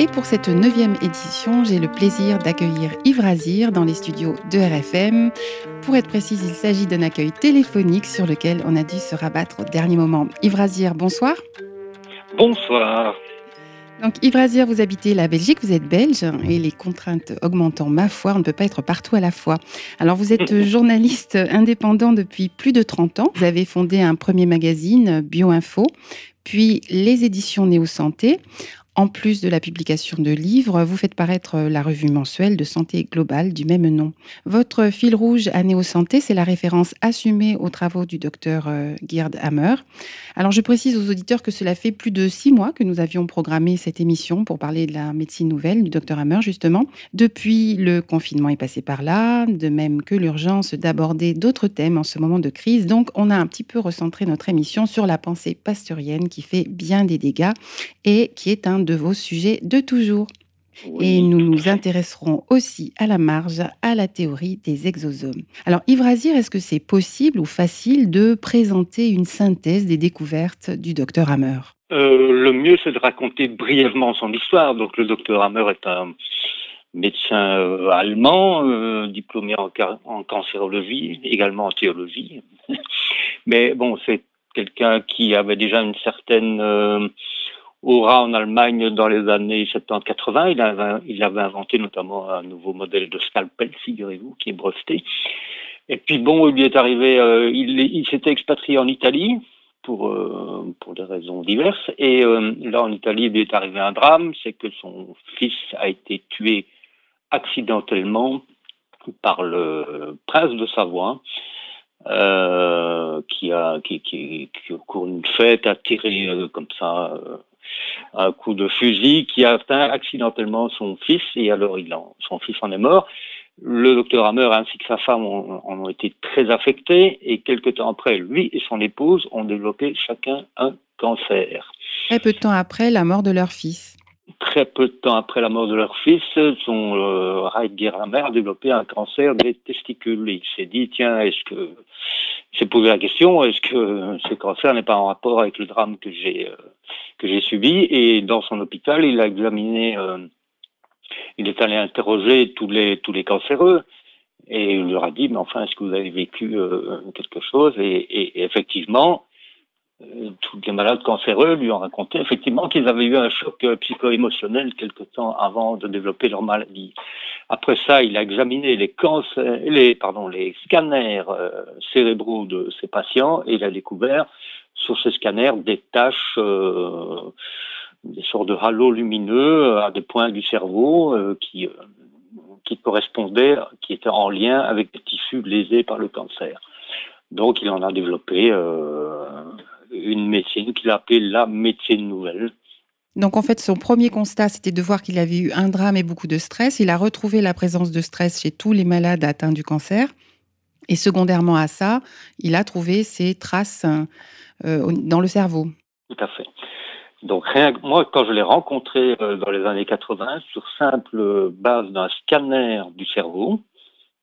Et pour cette neuvième édition, j'ai le plaisir d'accueillir Yves Razir dans les studios de RFM. Pour être précise, il s'agit d'un accueil téléphonique sur lequel on a dû se rabattre au dernier moment. Yves Razir, bonsoir. Bonsoir. Donc Yves Razir, vous habitez la Belgique, vous êtes belge et les contraintes augmentant ma foi, on ne peut pas être partout à la fois. Alors vous êtes journaliste indépendant depuis plus de 30 ans. Vous avez fondé un premier magazine, BioInfo, puis les éditions Néo Santé. En plus de la publication de livres, vous faites paraître la revue mensuelle de santé globale du même nom. Votre fil rouge à Néo Santé, c'est la référence assumée aux travaux du docteur euh, Gerd Hammer. Alors je précise aux auditeurs que cela fait plus de six mois que nous avions programmé cette émission pour parler de la médecine nouvelle du docteur Hammer, justement. Depuis, le confinement est passé par là, de même que l'urgence d'aborder d'autres thèmes en ce moment de crise. Donc on a un petit peu recentré notre émission sur la pensée pasteurienne qui fait bien des dégâts et qui est un de vos sujets de toujours. Et nous nous intéresserons aussi à la marge à la théorie des exosomes. Alors Yves Razir, est-ce que c'est possible ou facile de présenter une synthèse des découvertes du docteur Hammer? Euh, Le mieux, c'est de raconter brièvement son histoire. Donc le docteur Hammer est un médecin euh, allemand, euh, diplômé en, en, cancérologie, également en théologie. Mais bon, c'est quelqu'un qui avait déjà une certaine aura en Allemagne dans les années 70-80. Il avait, inventé notamment un nouveau modèle de scalpel, figurez-vous, qui est breveté. Et puis bon, il lui est arrivé, euh, il, s'était expatrié en Italie pour euh, pour des raisons diverses. Et euh, là, en Italie, il lui est arrivé un drame, c'est que son fils a été tué accidentellement par le prince de Savoie. qui a qui, qui, au cours d'une fête a tiré comme ça un coup de fusil qui atteint accidentellement son fils et alors son fils en est mort. Le docteur Hammer ainsi que sa femme en ont été très affectés et quelque temps après, lui et son épouse ont développé chacun un cancer. Très peu de temps après la mort de leur fils. Très peu de temps après la mort de leur fils, son euh, Hammer a développé un cancer des testicules. Il s'est dit tiens, est-ce que s'est posé la question est-ce que ce cancer n'est pas en rapport avec le drame que j'ai euh, subi? Et dans son hôpital il a examiné euh, il est allé interroger tous les tous les cancéreux et il leur a dit mais enfin est-ce que vous avez vécu euh, quelque chose? Et, effectivement tous les malades cancéreux lui ont raconté effectivement qu'ils avaient eu un choc euh, psycho-émotionnel quelque temps avant de développer leur maladie. Après ça, il a examiné les, scanners euh, cérébraux de ces patients et il a découvert sur ces scanners des taches, des sortes de halos lumineux à des points du cerveau qui, qui correspondaient, qui étaient en lien avec des tissus lésés par le cancer. Donc il en a développé une médecine qu'il a appelée la médecine nouvelle. Donc en fait, son premier constat, c'était de voir qu'il avait eu un drame et beaucoup de stress. Il a retrouvé la présence de stress chez tous les malades atteints du cancer. Et secondairement à ça, il a trouvé ces traces euh, dans le cerveau. Tout à fait. Donc rien, moi, quand je l'ai rencontré euh, dans les années 80, sur simple base d'un scanner du cerveau,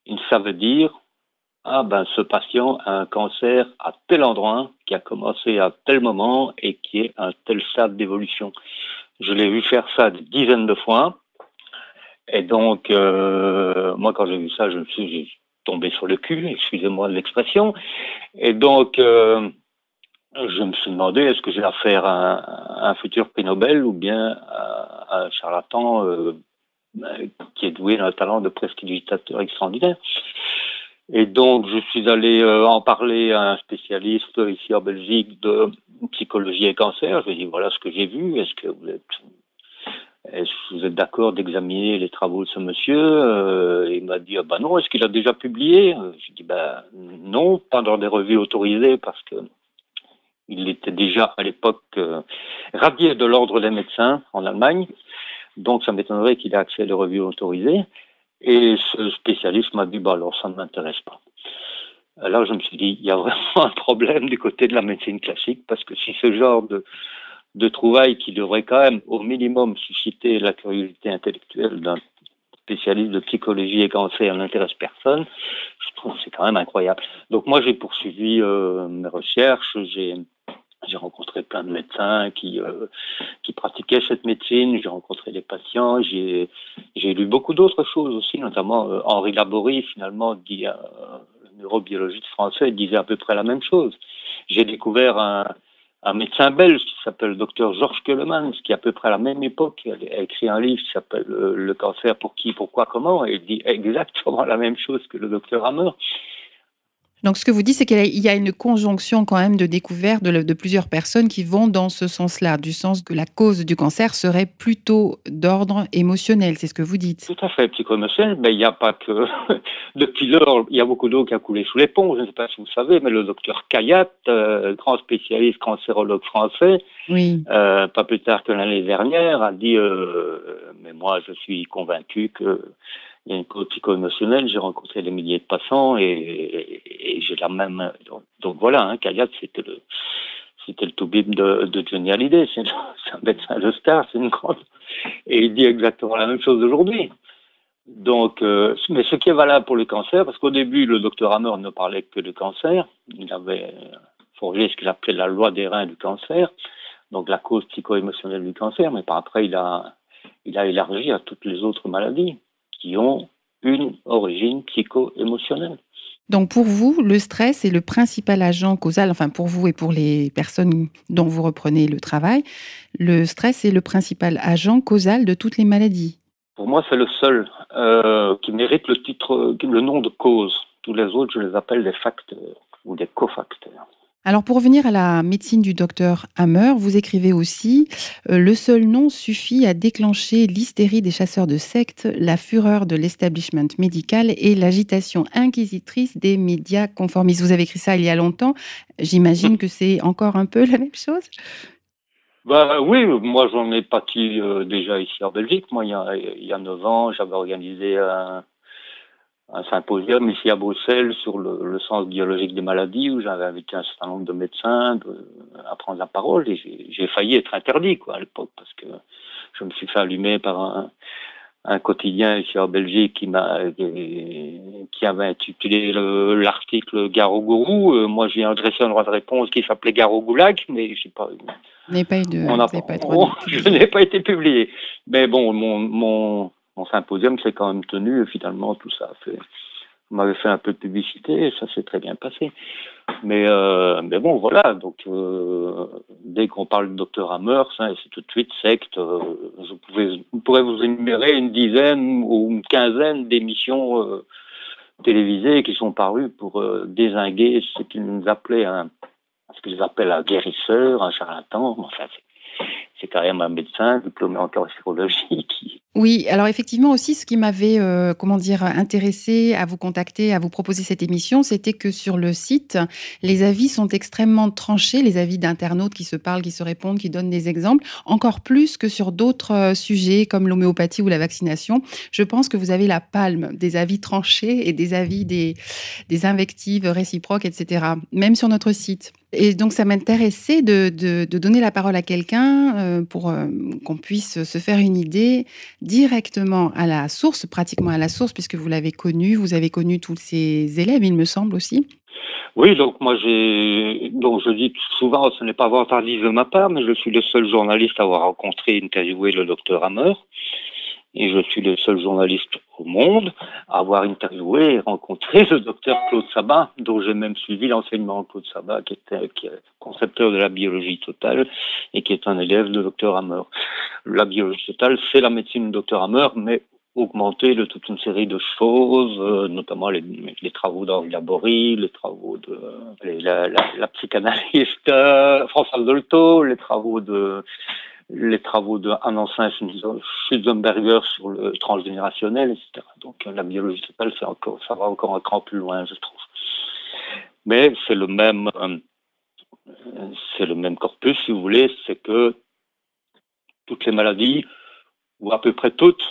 il savait dire ah ben ce patient a un cancer à tel endroit qui a commencé à tel moment et qui est à tel stade d'évolution. Je l'ai vu faire ça des dizaines de fois. Et donc, euh, moi, quand j'ai vu ça, je me suis tombé sur le cul, excusez-moi l'expression. Et donc, euh, je me suis demandé, est-ce que j'ai affaire à un, futur prix Nobel ou bien à, un charlatan euh, qui est doué d'un talent de prestidigitateur extraordinaire? Et donc, je suis allé euh, en parler à un spécialiste ici en Belgique de psychologie et cancer. Je lui ai dit, voilà ce que j'ai vu. Est-ce que vous êtes, d'accord d'examiner les travaux de ce monsieur? Euh, Il m'a dit, ah ben non, est-ce qu'il a déjà publié? J'ai dit, ben non, pas dans des revues autorisées parce que il était déjà à l'époque euh, radié de l'ordre des médecins en Allemagne. Donc, ça m'étonnerait qu'il ait accès à des revues autorisées. Et ce spécialiste m'a dit, bah alors ça ne m'intéresse pas. Alors je me suis dit, il y a vraiment un problème du côté de la médecine classique, parce que si ce genre de, de trouvailles qui devrait quand même au minimum susciter la curiosité intellectuelle d'un spécialiste de psychologie et cancer n'intéresse personne, je trouve que c'est quand même incroyable. Donc moi j'ai poursuivi euh, mes recherches, j'ai j'ai rencontré plein de médecins qui, euh, qui pratiquaient cette médecine, j'ai rencontré des patients, j'ai, lu beaucoup d'autres choses aussi, notamment euh, Henri Laborie, finalement, dit, euh, neurobiologiste français, disait à peu près la même chose. J'ai découvert un, un médecin belge qui s'appelle le docteur Georges Kellemans, qui à peu près à la même époque a écrit un livre qui s'appelle Le cancer pour qui, pourquoi, comment, et il dit exactement la même chose que le docteur Hammer. Donc, ce que vous dites, c'est qu'il y a une conjonction quand même de découvertes de, plusieurs personnes qui vont dans ce sens-là, du sens que la cause du cancer serait plutôt d'ordre émotionnel, c'est ce que vous dites. Tout à fait, psycho-émotionnel, mais il n'y a pas que... Depuis lors, il y a beaucoup d'eau qui a coulé sous les ponts, je ne sais pas si vous savez, mais le docteur Kayat, euh, grand spécialiste cancérologue français, oui. Euh, pas plus tard que l'année dernière, a dit, euh, mais moi je suis convaincu que il y a une cause psycho-émotionnelle, j'ai rencontré des milliers de passants et, j'ai la même. Donc, voilà, hein, Kayat, c'était le, c'était le de, de Johnny Hallyday, c'est un médecin de star, c'est une grande. Et il dit exactement la même chose aujourd'hui. Donc, euh, mais ce qui est valable pour le cancer, parce qu'au début, le docteur Hammer ne parlait que de cancer, il avait forgé ce qu'il appelait la loi des reins du cancer, donc la cause psycho-émotionnelle du cancer, mais par après, il a, il a élargi à toutes les autres maladies qui ont une origine psycho-émotionnelle. Donc pour vous, le stress est le principal agent causal, enfin pour vous et pour les personnes dont vous reprenez le travail, le stress est le principal agent causal de toutes les maladies. Pour moi, c'est le seul euh, qui mérite le titre, le nom de cause. Tous les autres, je les appelle des facteurs ou des cofacteurs. Alors pour revenir à la médecine du docteur Hammer, vous écrivez aussi euh, Le seul nom suffit à déclencher l'hystérie des chasseurs de sectes, la fureur de l'establishment médical et l'agitation inquisitrice des médias conformistes. Vous avez écrit ça il y a longtemps. J'imagine que c'est encore un peu la même chose bah, oui, moi j'en ai parti euh, déjà ici en Belgique. Moi, il y a, il y a 9 ans, j'avais organisé un, un symposium ici à Bruxelles sur le, sens biologique des maladies où j'avais invité un certain nombre de médecins à prendre la parole et j'ai failli être interdit quoi à l'époque parce que je me suis fait allumer par un, un quotidien ici en Belgique qui m'a qui avait intitulé l'article Garo Gourou. Euh, moi, j'ai adressé un droit de réponse qui s'appelait Garo Goulag, mais j'ai pas. pas eu de. On pas, je n'ai pas été publié. Mais bon, mon, mon mon symposium s'est quand même tenu et finalement tout ça on m'avait fait un peu de publicité et ça s'est très bien passé. Mais, euh, bon, voilà, donc euh, dès qu'on parle de Dr Hammer, c'est tout de suite secte. Euh, je, pourrais vous énumérer une dizaine ou une quinzaine d'émissions télévisées qui sont parues pour désinguer ce qu'ils appelaient un, ce qu'ils appellent un guérisseur, un charlatan. Enfin, c'est quand même un médecin diplômé en cancérologie qui, oui, alors effectivement aussi, ce qui m'avait, euh, comment dire, intéressé à vous contacter, à vous proposer cette émission, c'était que sur le site, les avis sont extrêmement tranchés, les avis d'internautes qui se parlent, qui se répondent, qui donnent des exemples, encore plus que sur d'autres euh, sujets comme l'homéopathie ou la vaccination. Je pense que vous avez la palme des avis tranchés et des avis des, des invectives réciproques, etc. Même sur notre site. Et donc, ça m'intéressait de, de, donner la parole à quelqu'un euh, pour qu'on puisse se faire une idée directement à la source, pratiquement à la source, puisque vous l'avez connu, vous avez connu tous ces élèves, il me semble aussi. Oui, donc moi donc je dis souvent ce n'est pas tardif de ma part, mais je suis le seul journaliste à avoir rencontré, interviewé le docteur Hammer et je suis le seul journaliste au monde à avoir interviewé et rencontré le docteur Claude Sabat, dont j'ai même suivi l'enseignement de Claude Sabat, qui, est concepteur de la biologie totale et qui est un élève de docteur Hammer. La biologie totale, c'est la médecine du docteur Hammer, mais augmentée de toute une série de choses, euh, notamment les, travaux d'Henri Laborie, les travaux de la, la, la, psychanalyste euh, François Dolto, les travaux de les travaux de ancien Schutzenberger sur le transgénérationnel, etc. Donc la biologie totale, ça va encore un cran plus loin, je trouve. Mais c'est le même, euh, c'est le même corpus, si vous voulez, c'est que toutes les maladies, ou à peu près toutes,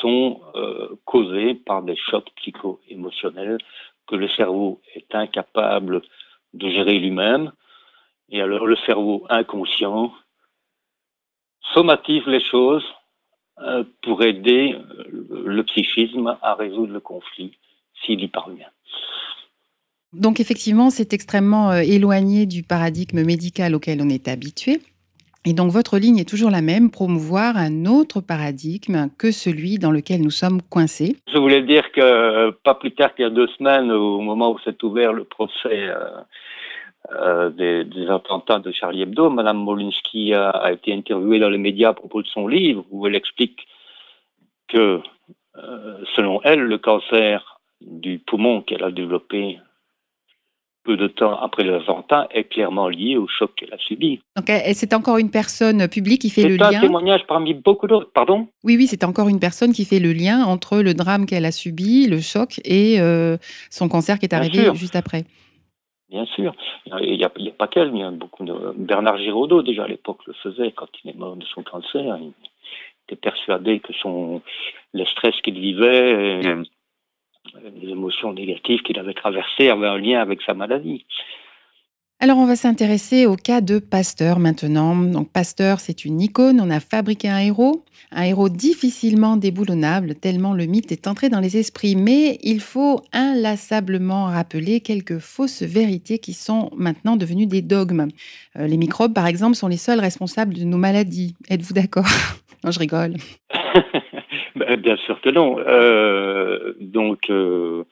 sont euh, causés par des chocs psycho-émotionnels que le cerveau est incapable de gérer lui-même. Et alors le cerveau inconscient somatise les choses euh, pour aider le psychisme à résoudre le conflit s'il y parvient. Donc effectivement, c'est extrêmement euh, éloigné du paradigme médical auquel on est habitué. Et donc votre ligne est toujours la même, promouvoir un autre paradigme que celui dans lequel nous sommes coincés. Je voulais dire que pas plus tard qu'il y a deux semaines, au moment où s'est ouvert le procès euh, euh, des, attentats de Charlie Hebdo, Madame Molinsky a, été interviewée dans les médias à propos de son livre où elle explique que, selon elle, le cancer du poumon qu'elle a développé peu de temps après l'attentat est clairement lié au choc qu'elle a subi. Donc c'est encore une personne publique qui fait le lien. C'est un témoignage parmi beaucoup d'autres. Pardon? Oui, oui, c'est encore une personne qui fait le lien entre le drame qu'elle a subi, le choc, et euh, son cancer qui est arrivé juste après. Bien sûr. Il n'y a, pas qu'elle, il y a beaucoup de... Bernard Giraudot, déjà à l'époque, le faisait quand il est mort de son cancer. Il était persuadé que son... le stress qu'il vivait les émotions négatives qu'il avait traversées avaient un lien avec sa maladie. Alors on va s'intéresser au cas de Pasteur maintenant. Donc Pasteur, c'est une icône, on a fabriqué un héros, un héros difficilement déboulonnable tellement le mythe est entré dans les esprits, mais il faut inlassablement rappeler quelques fausses vérités qui sont maintenant devenues des dogmes. Euh, les microbes par exemple sont les seuls responsables de nos maladies. Êtes-vous d'accord? Non, je rigole. Ben, bien sûr que non. Euh, donc, euh,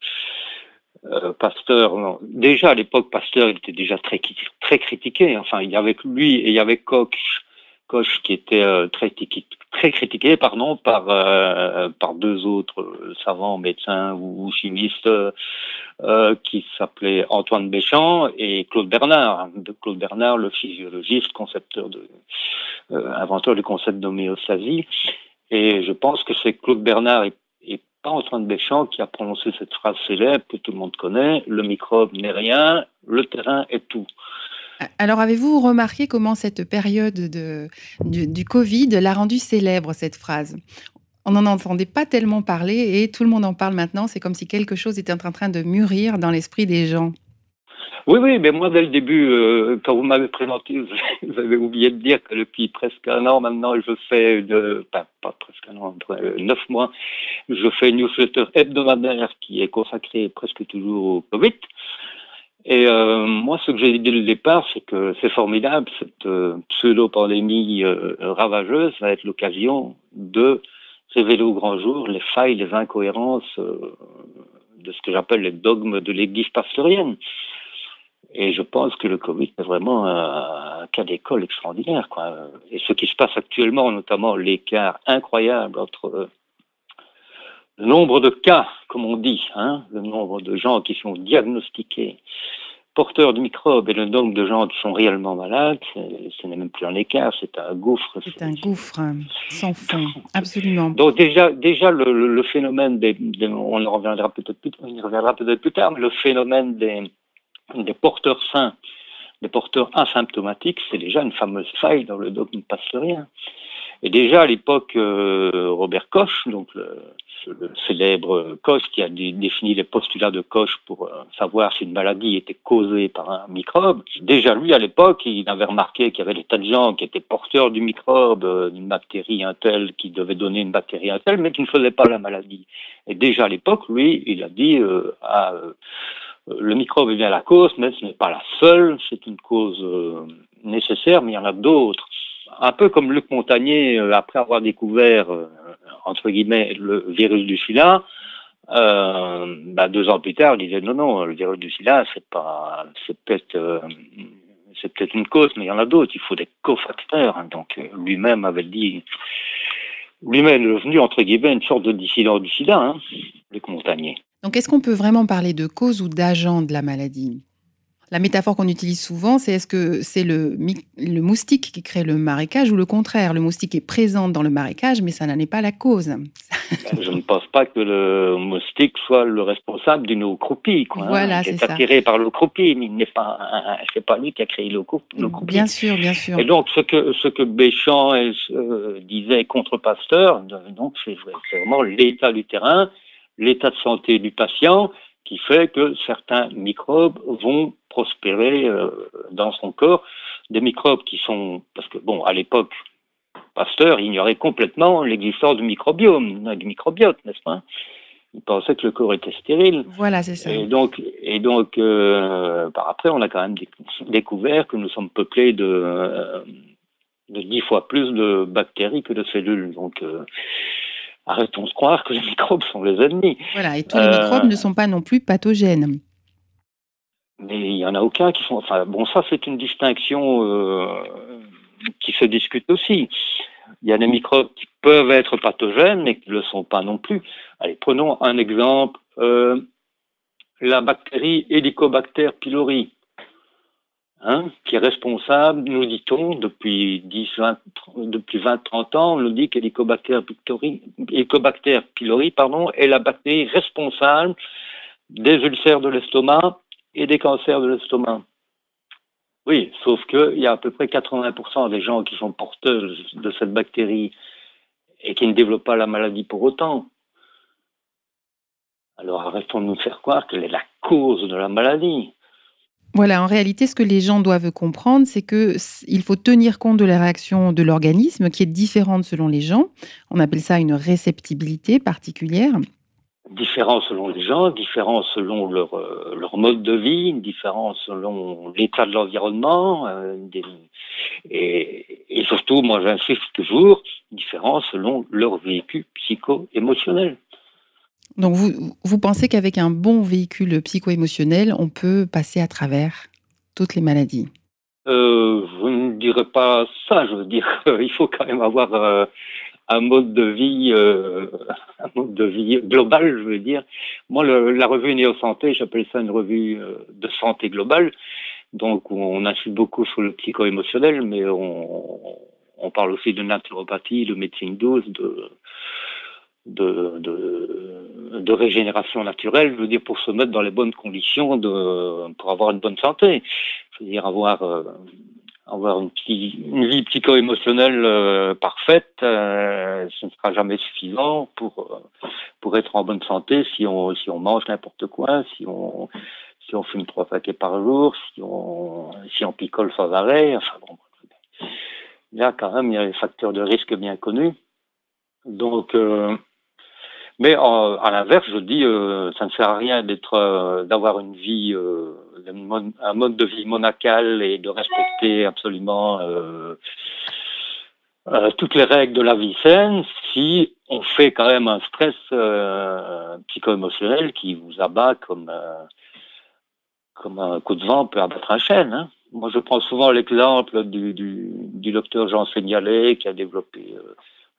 euh, Pasteur, déjà à l'époque, Pasteur il était déjà très, très critiqué. Enfin, il y avait lui et il y avait Koch, Koch qui était très, très critiqué pardon, par, par deux autres savants, médecins ou, chimistes qui s'appelaient Antoine Béchamp et Claude Bernard. De Claude Bernard, le physiologiste, concepteur inventeur du concept d'homéostasie. Et je pense que c'est Claude Bernard et, pas Antoine Béchamp qui a prononcé cette phrase célèbre que tout le monde connaît le microbe n'est rien, le terrain est tout. Alors, avez-vous remarqué comment cette période de, du, du Covid l'a rendue célèbre, cette phrase? On n'en entendait pas tellement parler et tout le monde en parle maintenant. C'est comme si quelque chose était en train de mûrir dans l'esprit des gens. Oui, oui, mais moi, dès le début, euh, quand vous m'avez présenté, vous avez oublié de dire que depuis presque un an maintenant, je fais, de, pas presque un an, euh, neuf mois, je fais une newsletter hebdomadaire qui est consacrée presque toujours au Covid. Et euh, moi, ce que j'ai dit dès le départ, c'est que c'est formidable, cette pseudo-pandémie ravageuse va être l'occasion de révéler au grand jour les failles, les incohérences de ce que j'appelle les dogmes de l'Église pasteurienne. Et je pense que le Covid est vraiment un, cas d'école extraordinaire. Quoi. Et ce qui se passe actuellement, notamment l'écart incroyable entre euh, le nombre de cas, comme on dit, hein, le nombre de gens qui sont diagnostiqués porteurs de microbes et le nombre de gens qui sont réellement malades, ce n'est même plus un écart, c'est un gouffre. C'est un gouffre sans fond, absolument. Donc déjà, déjà le, phénomène des, on reviendra peut-être plus, on y reviendra peut-être plus tard, mais le phénomène des des porteurs sains, des porteurs asymptomatiques, c'est déjà une fameuse faille dans le dogme pasteurien. Et déjà à l'époque, euh, Robert Koch, donc le, célèbre Koch qui a défini les postulats de Koch pour euh, savoir si une maladie était causée par un microbe, déjà lui à l'époque, il avait remarqué qu'il y avait des tas de gens qui étaient porteurs du microbe, euh, d'une bactérie un tel, qui devait donner une bactérie un tel, mais qui ne faisait pas la maladie. Et déjà à l'époque, lui, il a dit à le microbe est bien la cause, mais ce n'est pas la seule, c'est une cause euh, nécessaire, mais il y en a d'autres. Un peu comme Luc Montagnier, euh, après avoir découvert, entre guillemets, le virus du sida, bah, deux ans plus tard, il disait non, non, le virus du sida, c'est peut-être une cause, mais il y en a d'autres. Il faut des cofacteurs. Hein. Donc lui-même avait dit, lui-même est devenu entre guillemets une sorte de dissident du sida, hein, Luc Montagnier. Donc, est-ce qu'on peut vraiment parler de cause ou d'agent de la maladie? La métaphore qu'on utilise souvent, c'est est-ce que c'est le, le moustique qui crée le marécage ou le contraire? Le moustique est présent dans le marécage, mais ça n'en est pas la cause. Je ne pense pas que le moustique soit le responsable d'une eau croupie. Quoi, hein. voilà, c'est ça. attiré par l'eau croupie, mais il n'est pas, c'est pas lui qui a créé l'eau croupie. Bien sûr, bien sûr. Et donc, ce que, ce que Béchamp euh, disait contre Pasteur, donc c'est vraiment l'état du terrain, l'état de santé du patient, qui fait que certains microbes vont prospérer euh, dans son corps, des microbes qui sont, parce que bon, à l'époque, Pasteur ignorait complètement l'existence du microbiome, du microbiote, n'est-ce pas? Il pensait que le corps était stérile. Voilà, c'est ça. Et donc, et donc euh, par après, on a quand même découvert que nous sommes peuplés de, euh, de dix fois plus de bactéries que de cellules. Donc, arrêtons de croire que les microbes sont les ennemis. Voilà, et tous les microbes ne sont pas non plus pathogènes. Mais il n'y en a aucun qui sont. Enfin, bon, ça, c'est une distinction euh, qui se discute aussi. Il y a des microbes qui peuvent être pathogènes, mais qui ne le sont pas non plus. Allez, prenons un exemple. Euh, la bactérie Helicobacter pylori, hein, qui est responsable, nous dit-on, depuis 10, 20, depuis 20, 30 ans, on nous dit qu'Helicobacter pylori, Helicobacter pylori est la bactérie responsable des ulcères de l'estomac et des cancers de l'estomac. Oui, sauf qu'il y a à peu près 80% des gens qui sont porteurs de cette bactérie et qui ne développent pas la maladie pour autant. Alors arrêtons de nous faire croire qu'elle est la cause de la maladie. Voilà, en réalité, ce que les gens doivent comprendre, c'est que il faut tenir compte de la réaction de l'organisme qui est différente selon les gens. On appelle ça une réceptibilité particulière différents selon les gens, différents selon leur, euh, mode de vie, différents selon l'état de l'environnement, euh, et, et, surtout, moi j'insiste toujours, différents selon leur véhicule psycho-émotionnel. Donc vous, pensez qu'avec un bon véhicule psycho-émotionnel, on peut passer à travers toutes les maladies? Euh, Je ne dirais pas ça, je veux dire qu'il faut quand même avoir euh, un mode de vie, euh, un mode de vie global, je veux dire. Moi, la revue Néo Santé, j'appelle ça une revue euh, de santé globale. Donc, on insiste beaucoup sur le psycho-émotionnel, mais on, parle aussi de naturopathie, de médecine douce, de, de, régénération naturelle, je veux dire, pour se mettre dans les bonnes conditions, de, pour avoir une bonne santé. Je veux dire, avoir euh, avoir une, vie psycho-émotionnelle euh, parfaite, euh, ce ne sera jamais suffisant pour pour être en bonne santé si on si on mange n'importe quoi, si on si on fume trois paquets par jour, si on si on picole sans arrêt, enfin bon. Là quand même il y a des facteurs de risque bien connus. Donc mais à l'inverse, je dis, euh, ça ne sert à rien d'être, euh, d'avoir une vie, euh, un mode de vie monacal et de respecter absolument toutes les règles de la vie saine si on fait quand même un stress psycho-émotionnel qui vous abat comme comme un coup de vent peut abattre un chêne. Hein. Moi, je prends souvent l'exemple du, du, du, docteur Jean Seignalet qui a développé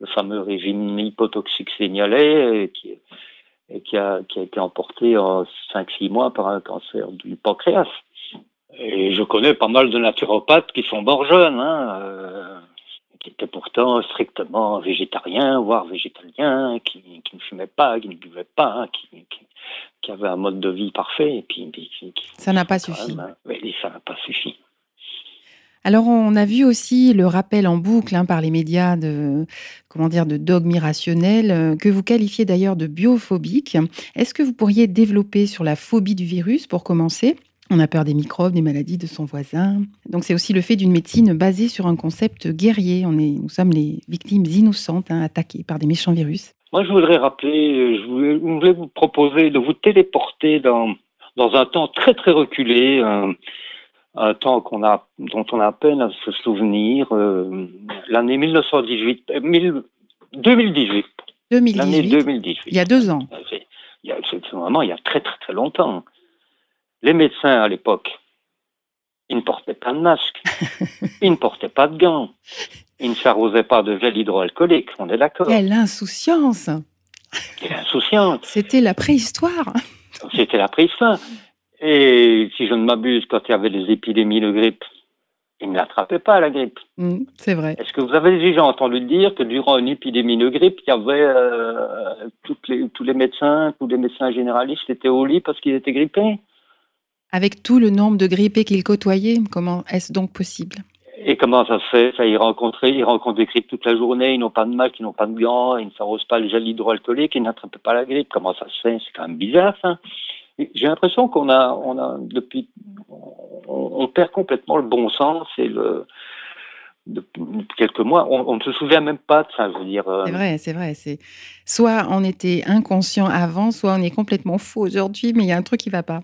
le fameux régime hypotoxique signalé, qui, et qui, a, qui a été emporté en 5-6 mois par un cancer du pancréas. Et je connais pas mal de naturopathes qui sont morts jeunes, hein, euh, qui étaient pourtant strictement végétariens, voire végétaliens, qui, qui, ne fumaient pas, qui ne buvaient pas, qui, qui, avaient un mode de vie parfait. Et puis, ça n'a pas suffi. ça n'a pas suffi. Alors, on a vu aussi le rappel en boucle hein, par les médias de, comment dire, de dogmes irrationnels, euh, que vous qualifiez d'ailleurs de biophobique. Est-ce que vous pourriez développer sur la phobie du virus pour commencer? On a peur des microbes, des maladies de son voisin. Donc c'est aussi le fait d'une médecine basée sur un concept guerrier. On est, nous sommes les victimes innocentes hein, attaquées par des méchants virus. Moi, je voudrais rappeler, je voulais vous proposer de vous téléporter dans, dans un temps très très reculé, un temps qu'on a, dont on a peine à se souvenir, euh, l'année 1918, 2018. 2018. L'année 2018. Il y a deux ans. C'est vraiment il y a très très très longtemps. Les médecins à l'époque, ils ne portaient pas de masque, ils ne portaient pas de gants, ils ne s'arrosaient pas de gel hydroalcoolique, on est d'accord. Quelle insouciance Quelle insouciance C'était la préhistoire C'était la préhistoire. Et si je ne m'abuse, quand il y avait des épidémies de grippe, ils ne l'attrapaient pas, la grippe. Mmh, c'est vrai. Est-ce que vous avez déjà entendu dire que durant une épidémie de grippe, il y avait euh, toutes les, tous les médecins, tous les médecins généralistes étaient au lit parce qu'ils étaient grippés? Avec tout le nombre de grippés qu'ils côtoyaient, comment est-ce donc possible? Et comment ça se fait? Ça, Ils rencontrent, ils rencontrent des grippes toute la journée, ils n'ont pas de masque, ils n'ont pas de gants, ils ne s'arrosent pas le gel hydroalcoolique, ils n'attrapent pas la grippe. Comment ça se fait? C'est quand même bizarre, ça. J'ai l'impression qu'on a, on a depuis, on, perd complètement le bon sens et le. Depuis quelques mois, on, ne se souvient même pas de ça. Euh. C'est vrai, c'est vrai. C'est soit on était inconscient avant, soit on est complètement faux aujourd'hui, mais il y a un truc qui va pas.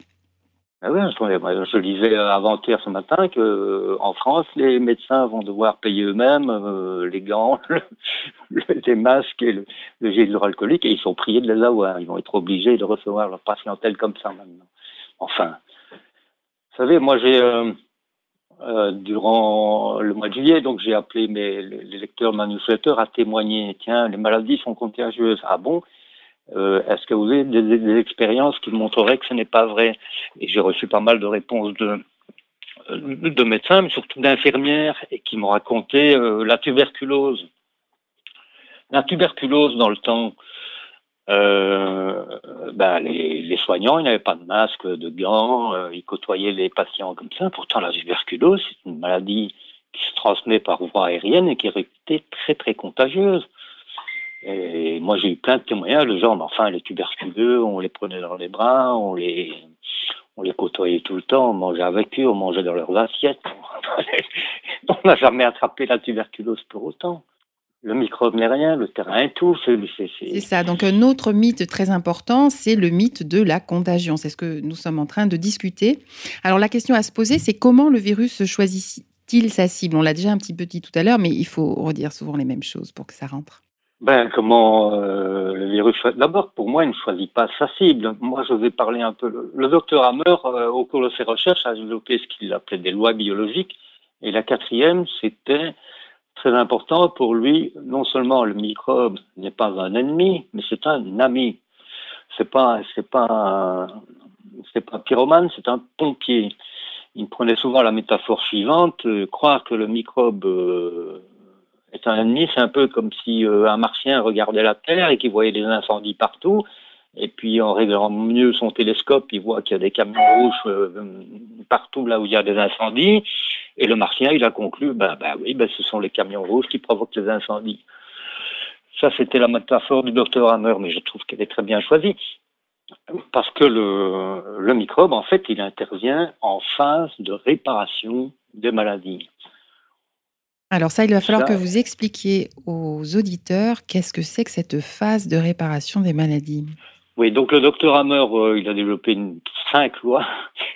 Ah oui, je, lisais avant-hier ce matin que euh, en France, les médecins vont devoir payer eux-mêmes euh, les gants, les masques et le, gel hydroalcoolique et ils sont priés de les avoir. Ils vont être obligés de recevoir leur patientèle comme ça maintenant. Enfin, vous savez, moi j'ai euh, durant le mois de juillet, donc j'ai appelé mes les lecteurs, ma à témoigner. Tiens, les maladies sont contagieuses. Ah bon? Euh, est-ce que vous avez des, expériences qui montreraient que ce n'est pas vrai? Et j'ai reçu pas mal de réponses de, de médecins, mais surtout d'infirmières, et qui m'ont raconté euh, la tuberculose. La tuberculose dans le temps, euh, ben, les, les, soignants, ils n'avaient pas de masque, de gants, ils côtoyaient les patients comme ça. Pourtant, la tuberculose, c'est une maladie qui se transmet par voie aérienne et qui est réputée très très contagieuse. Et moi, j'ai eu plein de témoignages gens, mais enfin, les tuberculeux, on les prenait dans les bras, on les, on les côtoyait tout le temps, on mangeait avec eux, on mangeait dans leurs assiettes. on n'a jamais attrapé la tuberculose pour autant. Le microbe n'est rien, le terrain est tout. C'est ça. Donc, un autre mythe très important, c'est le mythe de la contagion. C'est ce que nous sommes en train de discuter. Alors, la question à se poser, c'est comment le virus choisit-il sa cible? On l'a déjà un petit peu dit tout à l'heure, mais il faut redire souvent les mêmes choses pour que ça rentre. Ben, comment euh, le virus D'abord, pour moi, il ne choisit pas sa cible. Moi, je vais parler un peu. Le docteur Hammer, euh, au cours de ses recherches, a développé ce qu'il appelait des lois biologiques. Et la quatrième, c'était très important pour lui. Non seulement le microbe n'est pas un ennemi, mais c'est un ami. C'est pas, c'est pas, c'est pas un pyromane, c'est un pompier. Il prenait souvent la métaphore suivante euh, croire que le microbe un ennemi, c'est un peu comme si euh, un martien regardait la Terre et qu'il voyait des incendies partout. Et puis en réglant mieux son télescope, il voit qu'il y a des camions rouges euh, partout là où il y a des incendies. Et le martien, il a conclu, ben, oui, ben, ce sont les camions rouges qui provoquent les incendies. Ça, c'était la métaphore du docteur Hammer, mais je trouve qu'elle est très bien choisie. Parce que le microbe, en fait, il intervient en phase de réparation des maladies. Alors ça, il va falloir que vous expliquiez aux auditeurs qu'est-ce que c'est que cette phase de réparation des maladies. Oui, donc le docteur Hammer, euh, il a développé une, cinq lois.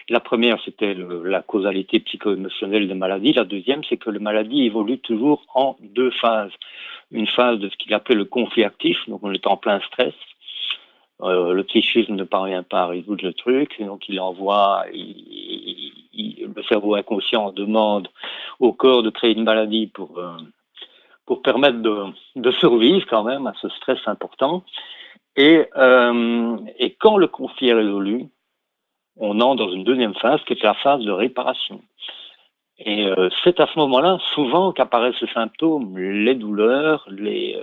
La première, c'était la causalité psycho-émotionnelle des maladies. La deuxième, c'est que les maladies évoluent toujours en deux phases. Une phase de ce qu'il appelait le conflit actif, donc on est en plein stress. Euh, le psychisme ne parvient pas à résoudre le truc, donc il envoie, le cerveau inconscient demande au corps de créer une maladie pour, euh, pour permettre de, de, survivre quand même à ce stress important. Et, euh, et quand le conflit est résolu, on entre dans une deuxième phase qui est la phase de réparation. Et c'est à ce moment-là, souvent, qu'apparaissent les symptômes, les douleurs, les,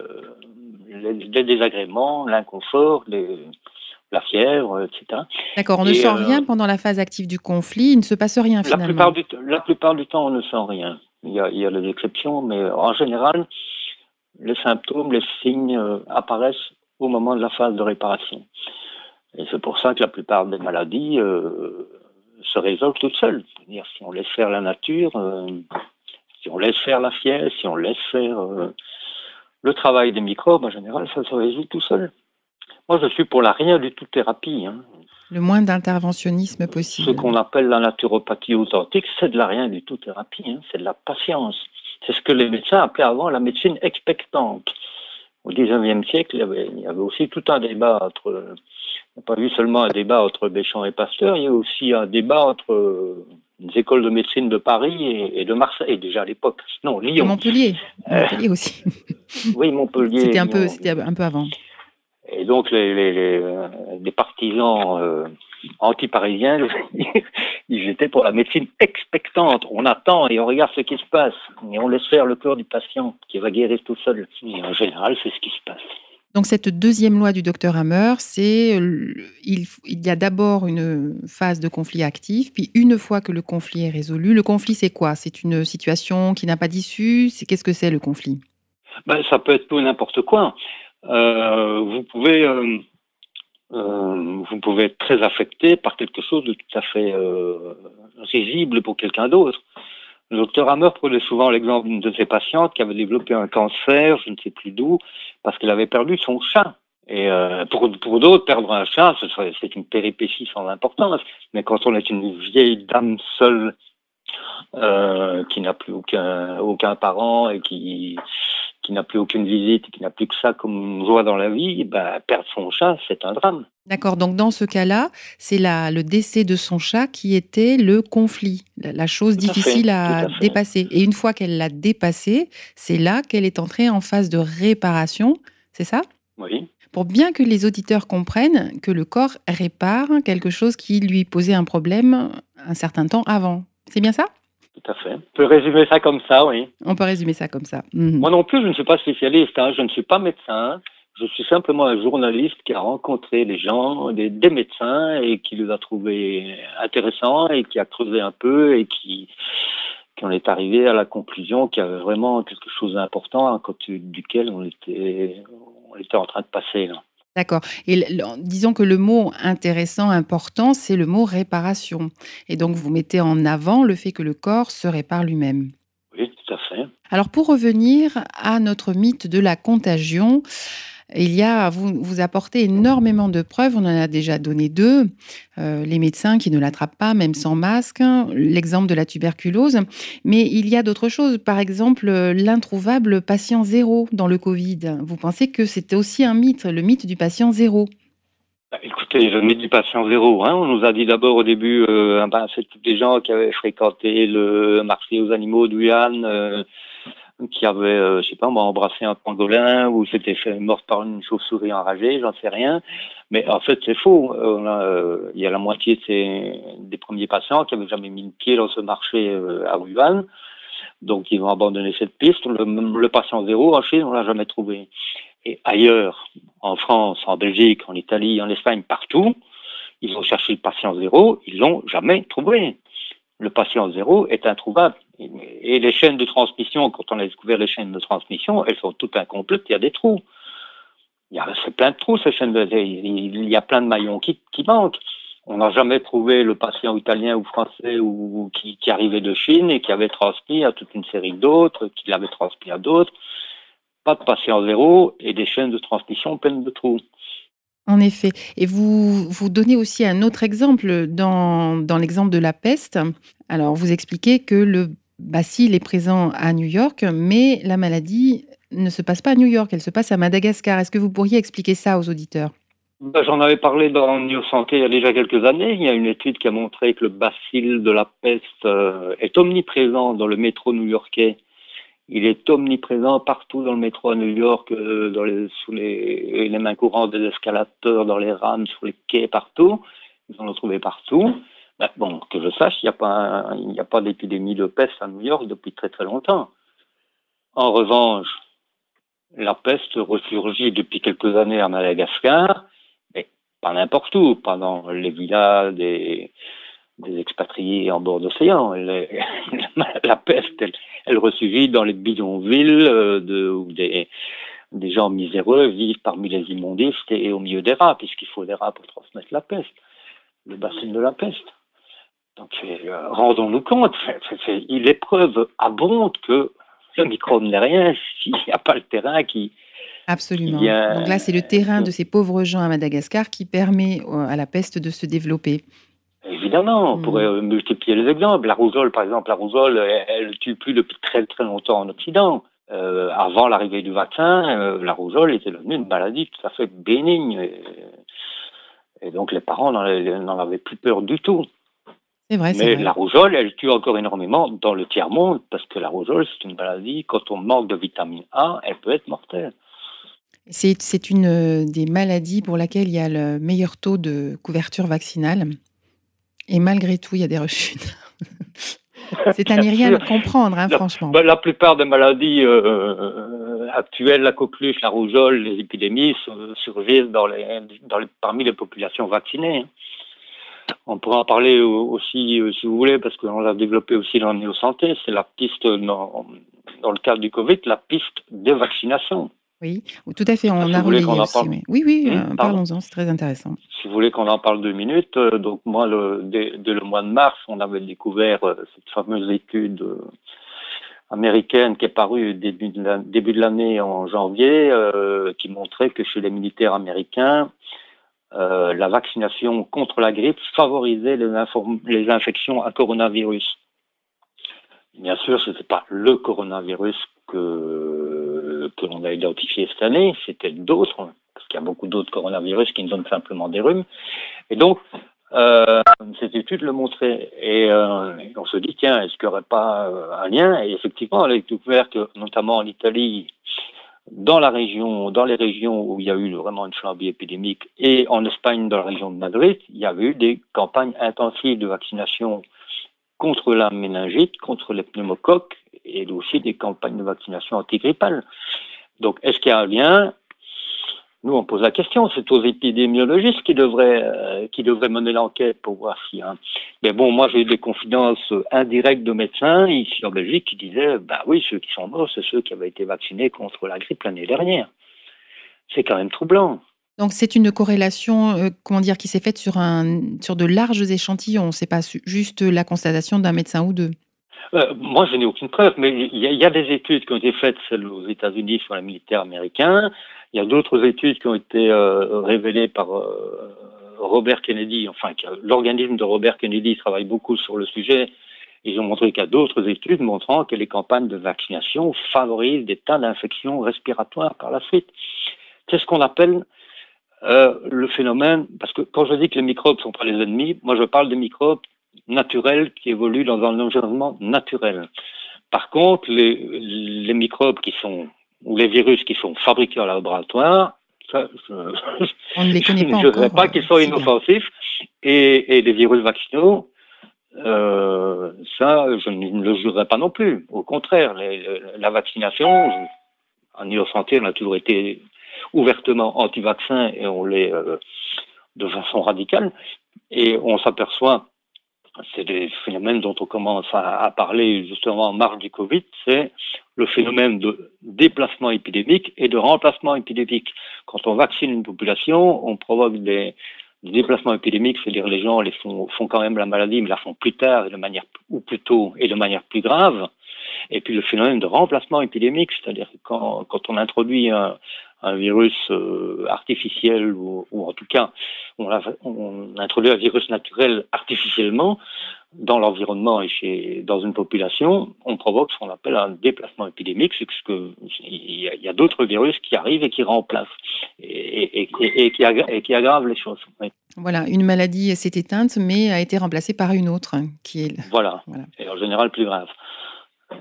les, désagréments, l'inconfort, les, la fièvre, etc. D'accord, on ne sent rien pendant la phase active du conflit, il ne se passe rien finalement. La plupart du, la plupart du temps, on ne sent rien. Il y, a, il y a des exceptions, mais en général, les symptômes, les signes euh, apparaissent au moment de la phase de réparation. Et c'est pour ça que la plupart des maladies euh, se résolvent toutes seules. Si on laisse faire la nature, euh, si on laisse faire la fièvre, si on laisse faire le travail des microbes, en général, ça se résout tout seul. Moi, je suis pour la rien du tout thérapie. Hein. Le moins d'interventionnisme possible. Ce qu'on appelle la naturopathie authentique, c'est de la rien du tout thérapie, hein. c'est de la patience. C'est ce que les médecins appelaient avant la médecine expectante. Au XIXe siècle, il y, avait, il y, avait, aussi tout un débat entre. On n'a pas vu seulement un débat entre Béchamp et Pasteur, il y a aussi un débat entre les écoles de médecine de Paris et, de Marseille, déjà à l'époque. Non, Lyon. Montpellier. Euh, Montpellier aussi. oui, Montpellier. C'était un, peu, c'était un peu avant. Et donc les, les, les, partisans euh, anti-parisiens, ils étaient pour la médecine expectante. On attend et on regarde ce qui se passe. Et on laisse faire le corps du patient qui va guérir tout seul. Et en général, c'est ce qui se passe. Donc cette deuxième loi du docteur Hammer, c'est il, il, y a d'abord une phase de conflit actif, puis une fois que le conflit est résolu, le conflit c'est quoi? C'est une situation qui n'a pas d'issue? C'est qu'est-ce que c'est le conflit? Ben, ça peut être tout n'importe quoi. Euh, vous pouvez euh, euh, vous pouvez être très affecté par quelque chose de tout à fait euh, risible pour quelqu'un d'autre. Le docteur Hammer prenait souvent l'exemple d'une de ses patientes qui avait développé un cancer, je ne sais plus d'où, parce qu'elle avait perdu son chat. Et euh, pour, pour d'autres, perdre un chat, c'est une péripétie sans importance. Mais quand on est une vieille dame seule, euh, qui n'a plus aucun, aucun parent et qui, qui n'a plus aucune visite, qui n'a plus que ça comme joie dans la vie, ben, perdre son chat, c'est un drame. D'accord, donc dans ce cas-là, c'est le décès de son chat qui était le conflit, la, chose difficile à, dépasser. Et une fois qu'elle l'a dépassé, c'est là qu'elle est entrée en phase de réparation, c'est ça? Oui. Pour bien que les auditeurs comprennent que le corps répare quelque chose qui lui posait un problème un certain temps avant. C'est bien ça? Tout à fait. On peut résumer ça comme ça, oui. On peut résumer ça comme ça. Mhm. Moi non plus, je ne suis pas spécialiste, hein. je ne suis pas médecin. Je suis simplement un journaliste qui a rencontré les gens, des, médecins, et qui les a trouvés intéressants, et qui a creusé un peu, et qui, qui en est arrivé à la conclusion qu'il y avait vraiment quelque chose d'important à côté duquel on était, on était en train de passer. Là. D'accord. Et disons que le mot intéressant, important, c'est le mot réparation. Et donc, vous mettez en avant le fait que le corps se répare lui-même. Oui, tout à fait. Alors, pour revenir à notre mythe de la contagion, il y a, vous, vous apportez énormément de preuves, on en a déjà donné deux, euh, les médecins qui ne l'attrapent pas, même sans masque, l'exemple de la tuberculose, mais il y a d'autres choses, par exemple l'introuvable patient zéro dans le Covid. Vous pensez que c'était aussi un mythe, le mythe du patient zéro? Bah, Écoutez, le mythe du patient zéro, hein, on nous a dit d'abord au début, euh, ben, c'est tous les gens qui avaient fréquenté le marché aux animaux de euh, qui avait, euh, je sais pas, embrassé un pangolin ou s'était fait mort par une chauve-souris enragée, j'en sais rien. Mais en fait, c'est faux. Euh, euh, il y a la moitié de des premiers patients qui avaient jamais mis le pied dans ce marché à Wuhan. Donc, ils vont abandonner cette piste. Le, le patient zéro, en Chine, on l'a jamais trouvé. Et ailleurs, en France, en Belgique, en Italie, en Espagne, partout, ils ont cherché le patient zéro, ils l'ont jamais trouvé. Le patient zéro est introuvable. Et les chaînes de transmission, quand on a découvert les chaînes de transmission, elles sont toutes incomplètes, il y a des trous. Il y a plein de trous, ces chaînes de, il y a plein de maillons qui, qui manquent. On n'a jamais trouvé le patient italien ou français ou, qui, arrivait de Chine et qui avait transmis à toute une série d'autres, qui l'avait transmis à d'autres. Pas de patient zéro et des chaînes de transmission pleines de trous. En effet. Et vous, vous donnez aussi un autre exemple dans, dans l'exemple de la peste. Alors, vous expliquez que le Bacille est présent à New York, mais la maladie ne se passe pas à New York, elle se passe à Madagascar. Est-ce que vous pourriez expliquer ça aux auditeurs? Ben, J'en avais parlé dans New Santé il y a déjà quelques années. Il y a une étude qui a montré que le bacille de la peste euh, est omniprésent dans le métro new-yorkais. Il est omniprésent partout dans le métro à New York, euh, dans les, sous les mains courantes des escalateurs, dans les rames, sur les quais, partout. Ils en ont trouvé partout. Ben, bon, que je sache, il n'y a pas, pas d'épidémie de peste à New York depuis très très longtemps. En revanche, la peste ressurgit depuis quelques années à Madagascar, mais pas n'importe où, pas dans les villas des, des expatriés en bord d'océan. la peste, elle, ressurgit dans les bidonvilles euh, où des, des gens miséreux vivent parmi les immondices et au milieu des rats, puisqu'il faut des rats pour transmettre la peste, le bassin de la peste. Donc, euh, rendons-nous compte, il est preuve abonde que le microbe n'est rien s'il n'y a pas le terrain qui. Absolument. Donc là, c'est le terrain de ces pauvres gens à Madagascar qui permet euh, à la peste de se développer. Évidemment, on mm. pourrait euh, multiplier les exemples. La rougeole, par exemple, la rougeole, elle ne tue plus depuis très très longtemps en Occident. avant l'arrivée du vaccin, la rougeole était devenue une maladie tout à fait bénigne. Et, et donc les parents n'en avaient plus peur du tout. Mais la rougeole, elle tue encore énormément dans le tiers-monde, parce que la rougeole, c'est une maladie, quand on manque de vitamine A, elle peut être mortelle. C'est une euh, des maladies pour laquelle il y a le meilleur taux de couverture vaccinale. Et malgré tout, il y a des rechutes. C'est à n'y rien comprendre, hein, franchement. Bah, la plupart des maladies euh, euh, actuelles, la coqueluche, la rougeole, les épidémies, survivent dans les, parmi les populations vaccinées. On pourra en parler aussi, si vous voulez, parce qu'on l'a développé aussi dans la néo-santé. C'est la piste, dans, dans, le cadre du Covid, la piste de vaccination. Oui, tout à fait, on a relayé aussi. Oui, oui, euh, parlons-en, c'est très intéressant. Si vous voulez qu'on en parle deux minutes, euh, donc moi, le, dès, le mois de mars, on avait découvert euh, cette fameuse étude américaine qui est parue début de l'année en janvier, qui montrait que chez les militaires américains, la vaccination contre la grippe favorisait les, infections à coronavirus. Bien sûr, ce n'était pas le coronavirus que, que l'on a identifié cette année, c'était d'autres, parce qu'il y a beaucoup d'autres coronavirus qui nous donnent simplement des rhumes. Et donc, euh, cette étude le montrait. Et, euh, on se dit, tiens, est-ce qu'il n'y aurait pas euh, un lien? Et effectivement, elle a découvert que, notamment en Italie, dans la région, dans les régions où il y a eu vraiment une flambée épidémique, et en Espagne, dans la région de Madrid, il y avait eu des campagnes intensives de vaccination contre la méningite, contre les pneumocoques et aussi des campagnes de vaccination antigrippale. Donc, est-ce qu'il y a un lien Nous, on pose la question. C'est aux épidémiologistes qui devraient, euh, qui devraient mener l'enquête pour voir y a. Mais bon, moi, j'ai eu des confidences indirectes de médecins ici en Belgique qui disaient bah oui, ceux qui sont morts, c'est ceux qui avaient été vaccinés contre la grippe l'année dernière. C'est quand même troublant. Donc c'est une corrélation, euh, comment dire, qui s'est faite sur, un, sur de larges échantillons. C'est pas juste la constatation d'un médecin ou deux. Euh, moi, je n'ai aucune preuve, mais il y, a des études qui ont été faites, celles aux États-Unis sur les militaires américains. Il y a d'autres études qui ont été euh, révélées par Robert Kennedy. Enfin, l'organisme de Robert Kennedy travaille beaucoup sur le sujet. Ils ont montré qu'il y a d'autres études montrant que les campagnes de vaccination favorisent des tas d'infections respiratoires par la suite. C'est ce qu'on appelle euh, le phénomène, parce que quand je dis que les microbes ne sont pas les ennemis, moi je parle des microbes naturels qui évoluent dans un environnement naturel. Par contre, les, les microbes qui sont, ou les virus qui sont fabriqués en laboratoire, ça, je, On ne les connaît pas je ne dirais pas qu'ils soient inoffensifs. Et, et les virus vaccinaux, euh, ça, je ne le jurerai pas non plus. Au contraire, la vaccination, en santé, on a toujours été ouvertement anti-vaccins et on l'est euh, de façon radicale. Et on s'aperçoit, c'est des phénomènes dont on commence à, parler justement en marge du Covid, c'est le phénomène de déplacement épidémique et de remplacement épidémique. Quand on vaccine une population, on provoque des, déplacements épidémiques, c'est-à-dire les gens les font, quand même la maladie, mais la font plus tard de manière, ou plus tôt et de manière plus grave. Et puis le phénomène de remplacement épidémique, c'est-à-dire quand, quand on introduit un, un virus euh, artificiel ou, en tout cas on, on, introduit un virus naturel artificiellement dans l'environnement et chez, dans une population, on provoque ce qu'on appelle un déplacement épidémique, c'est que il y a, d'autres virus qui arrivent et qui remplacent et, et, qui, aggravent, les choses. Voilà, une maladie s'est éteinte mais a été remplacée par une autre qui est voilà, voilà. et en général plus grave.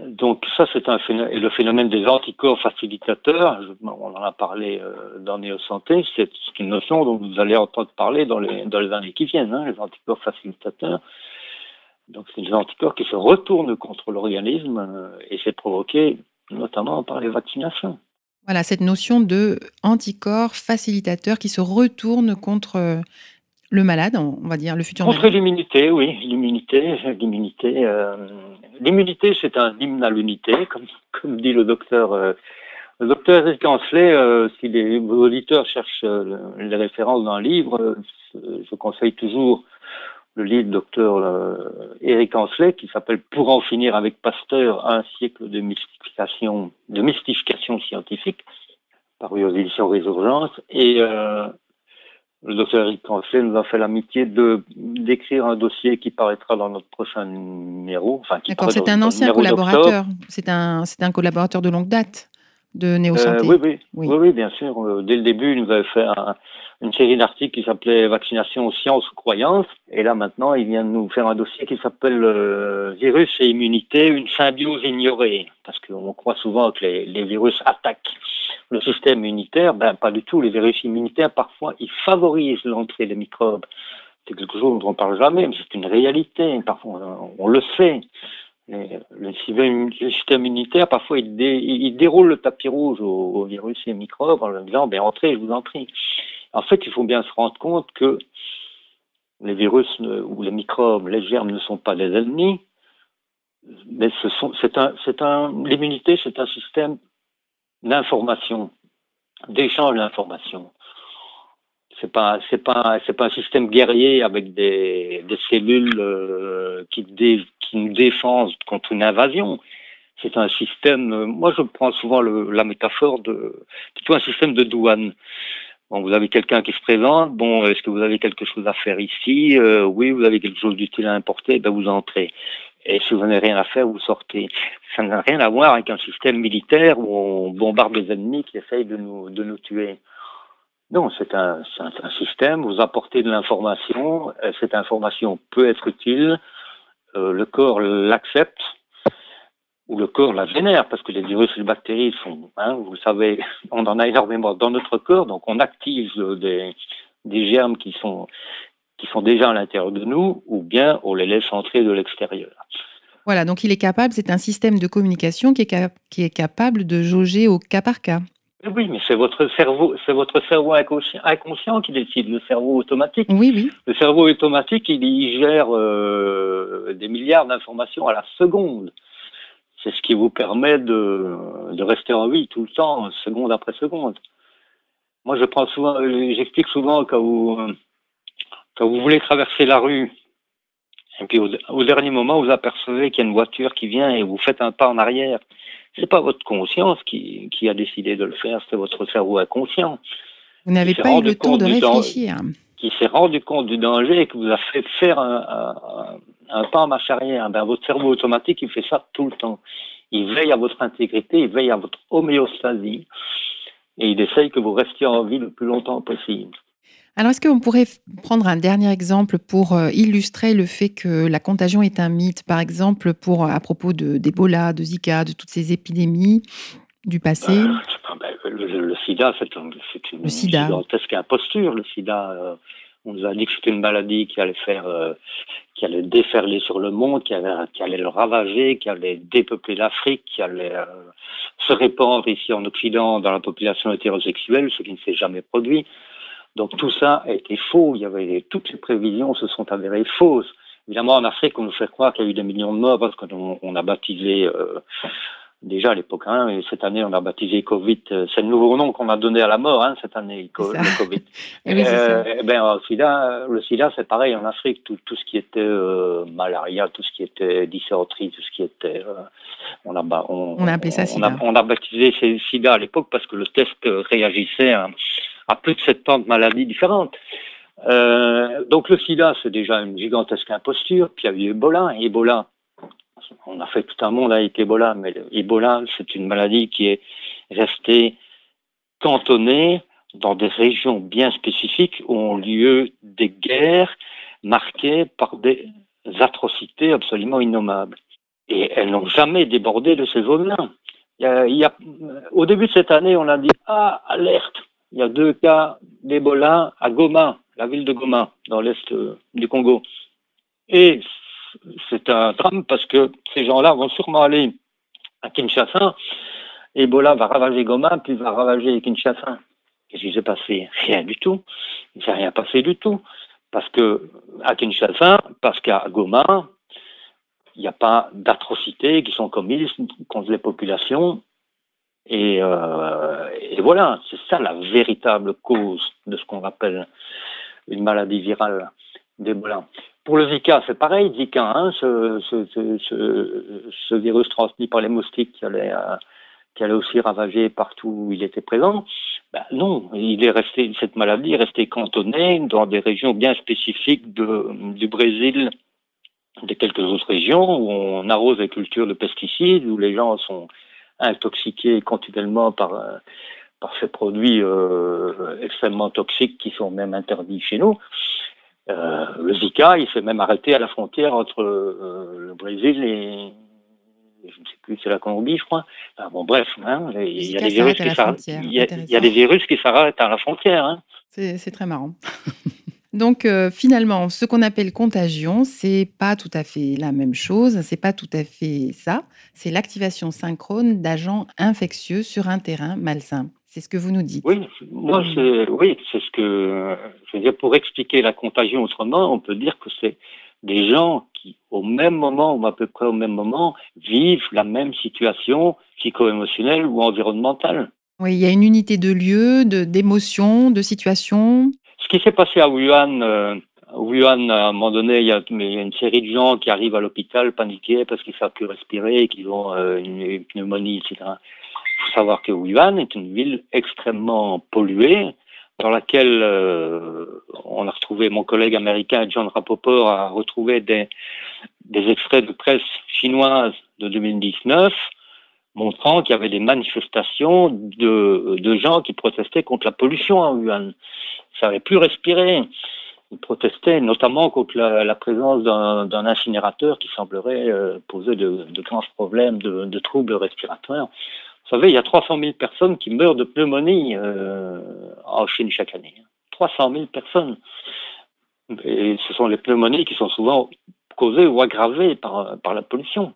Donc ça, c'est un phénomène, le phénomène des anticorps facilitateurs. On en a parlé euh, dans Néo Santé. C'est une notion dont vous allez entendre parler dans les, dans les années qui viennent, hein, les anticorps facilitateurs. Donc c'est des anticorps qui se retournent contre l'organisme euh, et c'est provoqué notamment par les vaccinations. Voilà, cette notion de anticorps facilitateur qui se retourne contre euh, le malade, on va dire, le futur Contre l'immunité, oui, l'immunité, l'immunité. Euh, l'immunité, c'est un hymne à l'unité, comme, comme dit le docteur. Euh, le docteur Eric Ancelet, euh, si les auditeurs cherchent les références dans un livre, je conseille toujours le livre du docteur Eric Ancelet qui s'appelle Pour en finir avec Pasteur, un siècle de mystification, de mystification scientifique, paru aux éditions Résurgence. Et le docteur Eric Cancelet nous a fait l'amitié de d'écrire un dossier qui paraîtra dans notre prochain numéro. Enfin, D'accord, c'est un ancien collaborateur. C'est un, c'est un collaborateur de longue date de Néo Santé. Euh, oui, oui, oui, bien sûr. Euh, dès le début, il nous avait fait une série d'articles qui s'appelait Vaccination, science ou croyance. Et là, maintenant, il vient de nous faire un dossier qui s'appelle euh, Virus et immunité, une symbiose ignorée. Parce qu'on croit souvent que les, les virus attaquent le système immunitaire, ben pas du tout. Les virus immunitaires, parfois, ils favorisent l'entrée des microbes. C'est quelque chose dont on ne parle jamais, mais c'est une réalité. Parfois, on le sait. Le système immunitaire, parfois, il, déroule le tapis rouge aux, virus et aux microbes en leur disant ben, entrez, je vous en prie. En fait, il faut bien se rendre compte que les virus ou les microbes, les germes ne sont pas des ennemis, mais un, l'immunité, c'est un système d'information, d'échange d'informations. C'est pas, c'est pas, un système guerrier avec des, cellules euh, qui, nous défendent contre une invasion. C'est un système. Euh, moi, je prends souvent la métaphore de plutôt un système de douane. Bon, vous avez quelqu'un qui se présente. Bon, est-ce que vous avez quelque chose à faire ici? Euh, Oui, vous avez quelque chose d'utile à importer? Ben, vous entrez. Et si vous n'avez rien à faire, vous sortez. Ça n'a rien à voir avec un système militaire où on bombarde les ennemis qui essayent de nous, de nous tuer. Non, c'est un, un, système, vous apportez de l'information, cette information peut être utile, euh, le corps l'accepte, ou le corps la génère, parce que les virus et les bactéries sont, hein, vous le savez, on en a énormément dans notre corps, donc on active des, des germes qui sont, qui sont déjà à l'intérieur de nous, ou bien on les laisse entrer de l'extérieur. Voilà, donc il est capable, c'est un système de communication qui est, qui est capable de jauger au cas par cas. Oui, mais c'est votre cerveau, c'est votre cerveau inconscient, qui décide, le cerveau automatique. Oui, oui. Le cerveau automatique, il y gère euh, des milliards d'informations à la seconde. C'est ce qui vous permet de, de rester en vie tout le temps, seconde après seconde. Moi, je prends souvent, j'explique souvent quand vous, quand vous voulez traverser la rue et puis au, dernier moment, vous apercevez qu'il y a une voiture qui vient et vous faites un pas en arrière. C'est pas votre conscience qui, qui, a décidé de le faire, c'est votre cerveau inconscient. Vous n'avez pas eu le temps de réfléchir. Qui s'est rendu compte du danger et qui vous a fait faire un, pas en marche arrière. Ben, votre cerveau automatique, il fait ça tout le temps. Il veille à votre intégrité, il veille à votre homéostasie et il essaye que vous restiez en vie le plus longtemps possible. Alors, est-ce qu'on pourrait prendre un dernier exemple pour euh, illustrer le fait que la contagion est un mythe, par exemple, pour à propos d'Ebola, de, Zika, de toutes ces épidémies du passé euh, ben, le, SIDA, c'est une, le SIDA. gigantesque imposture. Le SIDA, euh, on nous a dit que c'était une maladie qui allait faire, qui allait déferler sur le monde, qui allait, qui allait le ravager, qui allait dépeupler l'Afrique, qui allait se répandre ici en Occident dans la population hétérosexuelle, ce qui ne s'est jamais produit. Donc tout ça a été faux. Il y avait toutes les prévisions se sont avérées fausses. Évidemment, en Afrique, on nous fait croire qu'il y a eu des millions de morts parce qu'on on a baptisé euh, déjà à l'époque. Hein, et cette année, on a baptisé Covid. Euh, c'est le nouveau nom qu'on a donné à la mort hein, cette année, le Covid. oui, euh, eh ben, le SIDA, le SIDA, c'est pareil en Afrique. Tout, tout ce qui était euh, malaria, tout ce qui était dysenterie, tout ce qui était, euh, on a, on, on, a appelé ça SIDA. On a, a baptisé SIDA à l'époque parce que le test réagissait. à à plus de 70 maladies différentes. Donc le sida, c'est déjà une gigantesque imposture. Puis il y a eu Ebola. Ebola, on a fait tout un monde avec Ebola, mais Ebola, c'est une maladie qui est restée cantonnée dans des régions bien spécifiques où ont lieu des guerres marquées par des atrocités absolument innommables. Et elles n'ont jamais débordé de ces zones-là. Au début de cette année, on a dit Ah, alerte, il y a deux cas d'Ebola à Goma, la ville de Goma, dans l'est euh, du Congo. Et c'est un drame parce que ces gens-là vont sûrement aller à Kinshasa. Ebola va ravager Goma, puis va ravager Kinshasa. Qu'est-ce qui s'est passé? Rien du tout. Il ne s'est rien passé du tout. Parce que à Kinshasa, parce qu'à Goma, il n'y a pas d'atrocités qui sont commises contre les populations euh, et, voilà, c'est ça la véritable cause de ce qu'on appelle une maladie virale Pour le Zika, c'est pareil, Zika, ce, virus transmis par les moustiques qui allait, euh, qui allait aussi ravager partout où il était présent. Ben non, il est resté, cette maladie est restée cantonnée dans des régions bien spécifiques du Brésil, de quelques autres régions où on arrose les cultures de pesticides, où les gens sont intoxiqués continuellement par, euh, ces produits euh, extrêmement toxiques qui sont même interdits chez nous. Euh, le Zika, il s'est même arrêté à la frontière entre le Brésil et je ne sais plus, c'est la Colombie, je crois. bon, bref, hein, il, y a des virus qui s'arrêtent. Il, y a des virus qui s'arrêtent à la frontière. Hein. C'est très marrant. Donc euh, finalement, ce qu'on appelle contagion, c'est pas tout à fait la même chose, c'est pas tout à fait ça, c'est l'activation synchrone d'agents infectieux sur un terrain malsain. C'est ce que vous nous dites. Oui, moi c'est oui, c'est ce que je veux dire pour expliquer la contagion autrement, on peut dire que c'est des gens qui au même moment ou à peu près au même moment vivent la même situation psycho-émotionnelle ou environnementale. Oui, il y a une unité de lieu, de d'émotion, de situation. Ce qui s'est passé à Wuhan, euh, Wuhan, à un moment donné, il y, a, une série de gens qui arrivent à l'hôpital paniqués parce qu'ils ne savent plus respirer, qu'ils ont euh, une, pneumonie, etc. Il faut savoir que Wuhan est une ville extrêmement polluée, dans laquelle euh, on a retrouvé, mon collègue américain John Rapoport a retrouvé des, des extraits de presse chinoise de 2019 montrant qu'il y avait des manifestations de, de gens qui protestaient contre la pollution à Wuhan savait plus respirer. Ils protestaient notamment contre la, présence d'un incinérateur qui semblerait euh, poser de, grands problèmes de, troubles respiratoires. Vous savez, il y a 300 000 personnes qui meurent de pneumonie euh, en Chine chaque année. 300 000 personnes. Et ce sont les pneumonies qui sont souvent causées ou aggravées par, la pollution.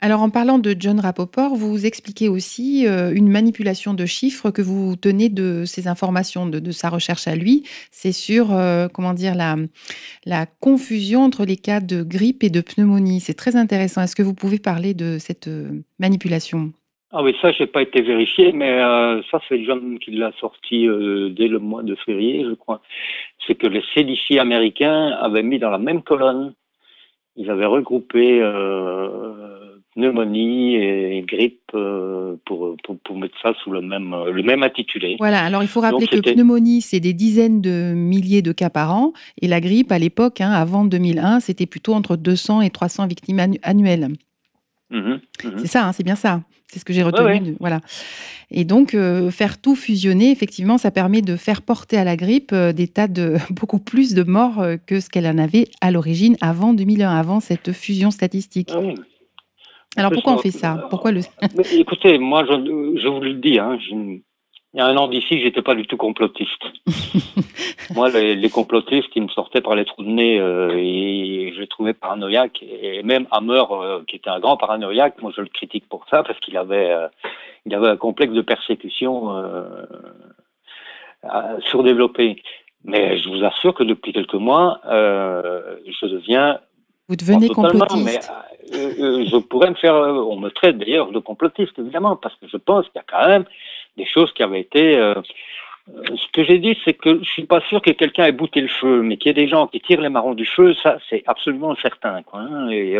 Alors, en parlant de John Rapoport, vous expliquez aussi euh, une manipulation de chiffres que vous tenez de ces informations, de, sa recherche à lui. C'est sur, euh, comment dire, la, confusion entre les cas de grippe et de pneumonie. C'est très intéressant. Est-ce que vous pouvez parler de cette manipulation? Ah oui, ça, je n'ai pas été vérifié, mais ça, c'est John qui l'a sorti dès le mois de février, je crois. C'est que les CDC américains avaient mis dans la même colonne, ils avaient regroupé pneumonie et grippe euh, pour, pour, mettre ça sous le même, le même intitulé. Voilà, alors il faut rappeler que pneumonie, c'est des dizaines de milliers de cas par an, et la grippe, à l'époque, hein, avant 2001, c'était plutôt entre 200 et 300 victimes annuelles. Mmh mmh c'est ça, hein, c'est bien ça. C'est ce que j'ai retenu. voilà. Et donc, euh, faire tout fusionner, effectivement, ça permet de faire porter à la grippe euh, des tas de beaucoup plus de morts que ce qu'elle en avait à l'origine avant 2001, avant cette fusion statistique. Ah alors pourquoi on fait ça? Pourquoi le Écoutez, moi je, vous le dis, hein, il y a un an d'ici, j'étais pas du tout complotiste. moi, les, complotistes, ils me sortaient par les trous de nez euh, et je les trouvais paranoïaques. Et même Hammer, euh, qui était un grand paranoïaque, moi je le critique pour ça parce qu'il avait, euh, il avait un complexe de persécution surdéveloppé. Mais je vous assure que depuis quelques mois, je deviens vous devenez complotiste. Euh, je pourrais me faire, on me traite d'ailleurs de complotiste évidemment, parce que je pense qu'il y a quand même des choses qui avaient été. ce que j'ai dit, c'est que je suis pas sûr que quelqu'un ait bouté le feu, mais qu'il y ait des gens qui tirent les marrons du feu, ça c'est absolument certain. Quoi, hein, et,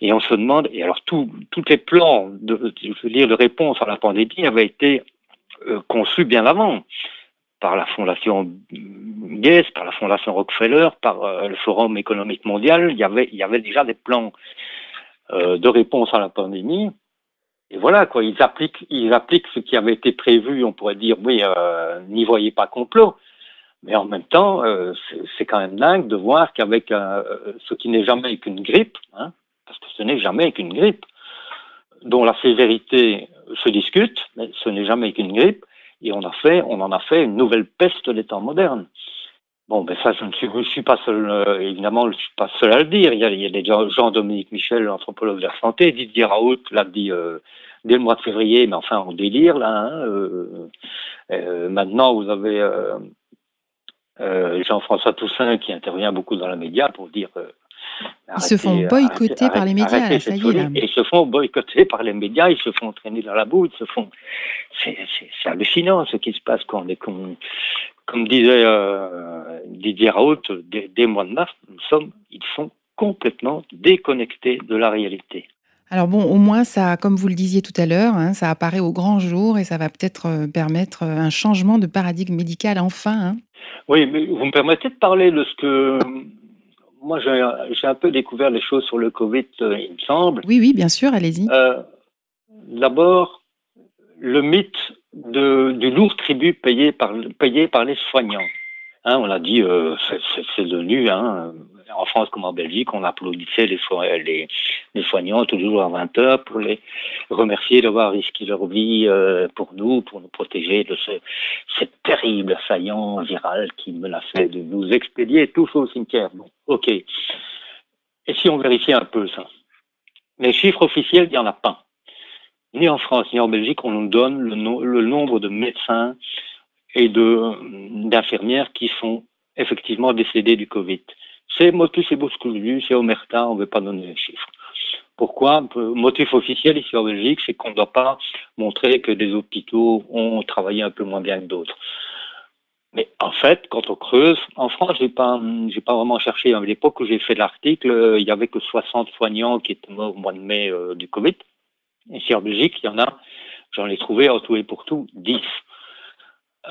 et on se demande, et alors tous les plans de, je veux dire, de réponse à la pandémie avaient été conçus bien avant par la Fondation Gates, par la Fondation Rockefeller, par euh, le Forum économique mondial. Il y avait, il y avait déjà des plans euh, de réponse à la pandémie. Et voilà, quoi, ils appliquent, ils appliquent ce qui avait été prévu. On pourrait dire, oui, euh, n'y voyez pas complot. Mais en même temps, c'est quand même dingue de voir qu'avec ce qui n'est jamais qu'une grippe, hein, parce que ce n'est jamais qu'une grippe, dont la sévérité se discute, mais ce n'est jamais qu'une grippe, et on a fait, on en a fait une nouvelle peste des temps modernes. Bon, ben ça, je ne suis, suis pas seul, euh, évidemment, je ne suis pas seul à le dire. Il y a, il y a des gens, Jean-Dominique Michel, l'anthropologue de la santé, Didier Raoult l'a dit euh, dès le mois de février, mais enfin, on délire, là. Hein, euh, maintenant, vous avez Jean-François Toussaint qui intervient beaucoup dans la média pour dire ils se font boycotter par les médias, là, ça y est. Là. Ils se font boycotter par les médias, ils se font traîner dans la boue, ils se font. C'est hallucinant ce qui se passe quand on est. Comme, comme disait euh, Didier Raoult, dès, mois de mars, nous sommes, ils sont complètement déconnectés de la réalité. Alors bon, au moins ça, comme vous le disiez tout à l'heure, hein, ça apparaît au grand jour et ça va peut-être euh, permettre euh, un changement de paradigme médical enfin. Hein. Oui, mais vous me permettez de parler de ce que moi, j'ai un peu découvert les choses sur le Covid, il me semble. Oui, oui, bien sûr, allez-y. Euh, d'abord, le mythe de, du lourd tribut payé par, payé par les soignants. Hein, on l'a dit, euh, c'est devenu hein, en France comme en Belgique, on applaudissait les, les, les soignants toujours à 20 heures pour les remercier d'avoir risqué leur vie euh, pour nous, pour nous protéger de ce, cette terrible assaillant viral qui menaçait de nous expédier tous au cimetière. Bon, ok. Et si on vérifiait un peu ça? Les chiffres officiels, il n'y en a pas. Ni en France, ni en Belgique, on nous donne le, nombre de médecins et d'infirmières qui sont effectivement décédés du Covid. C'est motus et bousculus, c'est omerta, on ne veut pas donner les chiffres. Pourquoi? Motif officiel ici en Belgique, c'est qu'on ne doit pas montrer que des hôpitaux ont travaillé un peu moins bien que d'autres. Mais en fait, quand on creuse, en France, j'ai pas, pas vraiment cherché. À l'époque où j'ai fait l'article, il y avait que 60 soignants qui étaient morts au mois de mai euh, du Covid. Ici en Belgique, il y en a, j'en ai trouvé en tout et pour tout 10.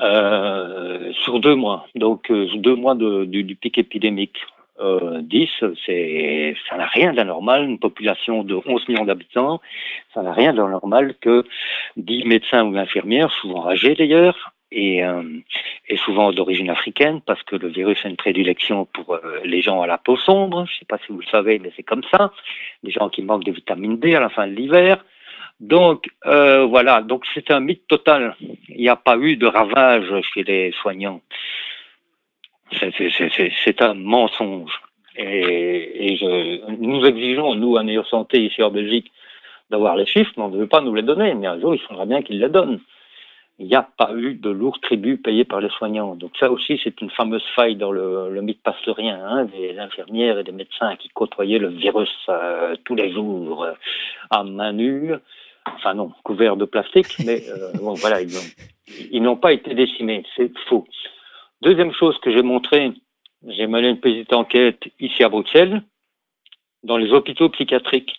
Euh, sur deux mois, donc euh, deux mois du, pic épidémique. Euh, 10, c'est, ça n'a rien d'anormal, une population de 11 millions d'habitants, ça n'a rien d'anormal que 10 médecins ou infirmières, souvent âgés d'ailleurs, et, euh, souvent d'origine africaine, parce que le virus a une prédilection pour euh, les gens à la peau sombre, je ne sais pas si vous le savez, mais c'est comme ça, des gens qui manquent de vitamine D à la fin de l'hiver, donc euh, voilà, donc c'est un mythe total. Il n'y a pas eu de ravage chez les soignants. C'est un mensonge. Et, nous exigeons, nous, à Néo Santé, ici en Belgique, d'avoir les chiffres, mais on ne veut pas nous les donner. Mais un jour, il faudra bien qu'ils les donnent. Il n'y a pas eu de lourds tribut payés par les soignants. Donc ça aussi, c'est une fameuse faille dans le, mythe pastorien, hein, des infirmières et des médecins qui côtoyaient le virus euh, tous les jours euh, à main nue enfin non, couverts de plastique, mais euh, bon, voilà, ils n'ont pas été décimés, c'est faux. Deuxième chose que j'ai montré, j'ai mené une petite enquête ici à Bruxelles, dans les hôpitaux psychiatriques.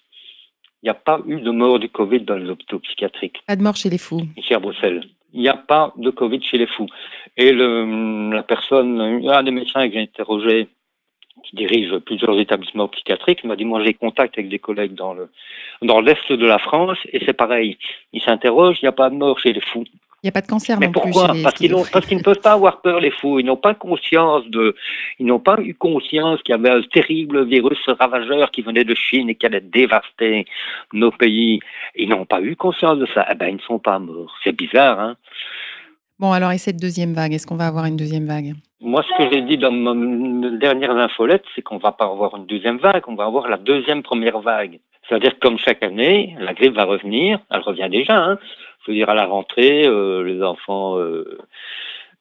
Il n'y a pas eu de mort du Covid dans les hôpitaux psychiatriques. Pas de mort chez les fous. Ici à Bruxelles. Il n'y a pas de Covid chez les fous. Et le, la personne, un des médecins que j'ai interrogé, qui dirige plusieurs établissements psychiatriques, m'a dit moi j'ai contact avec des collègues dans le dans l'est de la France et c'est pareil. Ils s'interrogent, il n'y a pas de mort chez les fous. Il n'y a pas de cancer Mais non pourquoi plus. Parce qu'ils parce qu'ils ne peuvent pas avoir peur les fous. Ils n'ont pas conscience de, ils n'ont pas eu conscience qu'il y avait un terrible virus ravageur qui venait de Chine et qui allait dévaster nos pays. Ils n'ont pas eu conscience de ça. Eh ben ils ne sont pas morts. C'est bizarre, hein. Bon alors et cette deuxième vague, est-ce qu'on va avoir une deuxième vague? Moi, ce que j'ai dit dans ma dernière infolette, c'est qu'on va pas avoir une deuxième vague, on va avoir la deuxième première vague. C'est-à-dire comme chaque année, la grippe va revenir, elle revient déjà. Hein. Je veux dire, à la rentrée, euh, les enfants euh,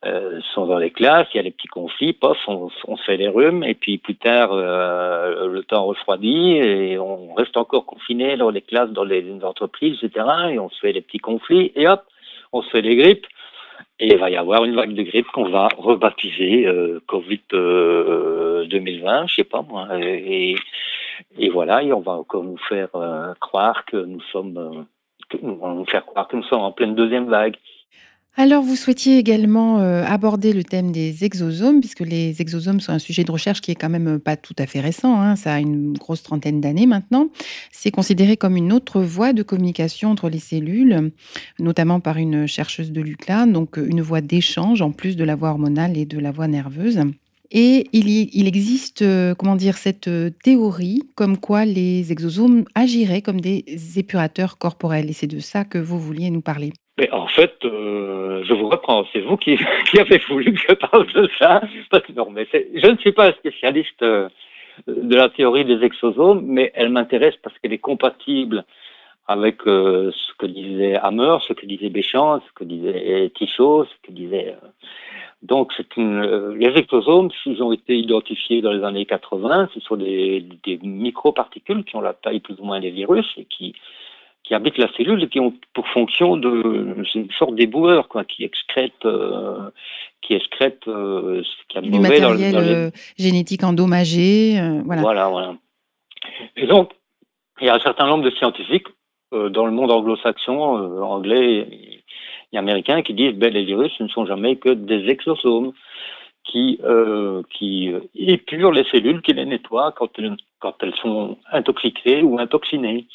euh, sont dans les classes, il y a des petits conflits, pof, on, se fait des rhumes, et puis plus tard, le temps refroidit, et on reste encore confiné dans les classes, dans les entreprises, etc., et on se fait des petits conflits, et hop, on se fait des grippes. Et il va y avoir une vague de grippe qu'on va rebaptiser euh, Covid euh, 2020, je sais pas moi. Et, et, voilà, et on va encore nous faire euh, croire que nous sommes, euh, que, on va nous faire croire que nous sommes en pleine deuxième vague. Alors, vous souhaitiez également euh, aborder le thème des exosomes, puisque les exosomes sont un sujet de recherche qui est quand même euh, pas tout à fait récent, hein, ça a une grosse trentaine d'années maintenant. C'est considéré comme une autre voie de communication entre les cellules, notamment par une chercheuse de l'UCLA, donc euh, une voie d'échange en plus de la voie hormonale et de la voie nerveuse. Et il, y, il existe, comment dire, cette théorie comme quoi les exosomes agiraient comme des épurateurs corporels. Et c'est de ça que vous vouliez nous parler. En fait, euh, je vous reprends. C'est vous qui, avez voulu que je parle de ça. Je ne suis pas spécialiste euh, de la théorie des exosomes, mais elle m'intéresse parce qu'elle est compatible avec euh, ce que disait Hammer, ce que disait Béchamp, ce que disait Tichot, ce que disait. Donc, les exosomes, ils ont été identifiés dans les années 80. Ce sont des, des microparticules qui ont la taille plus ou moins des virus et qui, qui habitent la cellule et qui ont pour fonction de c'est une sorte d'éboueur quoi qui excrète euh, qui excrète euh, ce qu'il y a de du mauvais matériel dans, dans les... euh, génétique endommagé euh, voilà. voilà voilà et donc il y a un certain nombre de scientifiques dans le monde anglo-saxon anglais et, américain qui disent ben les virus ne sont jamais que des exosomes qui, qui épurent les cellules, qui les nettoient quand elles, quand elles sont intoxiquées ou intoxinées.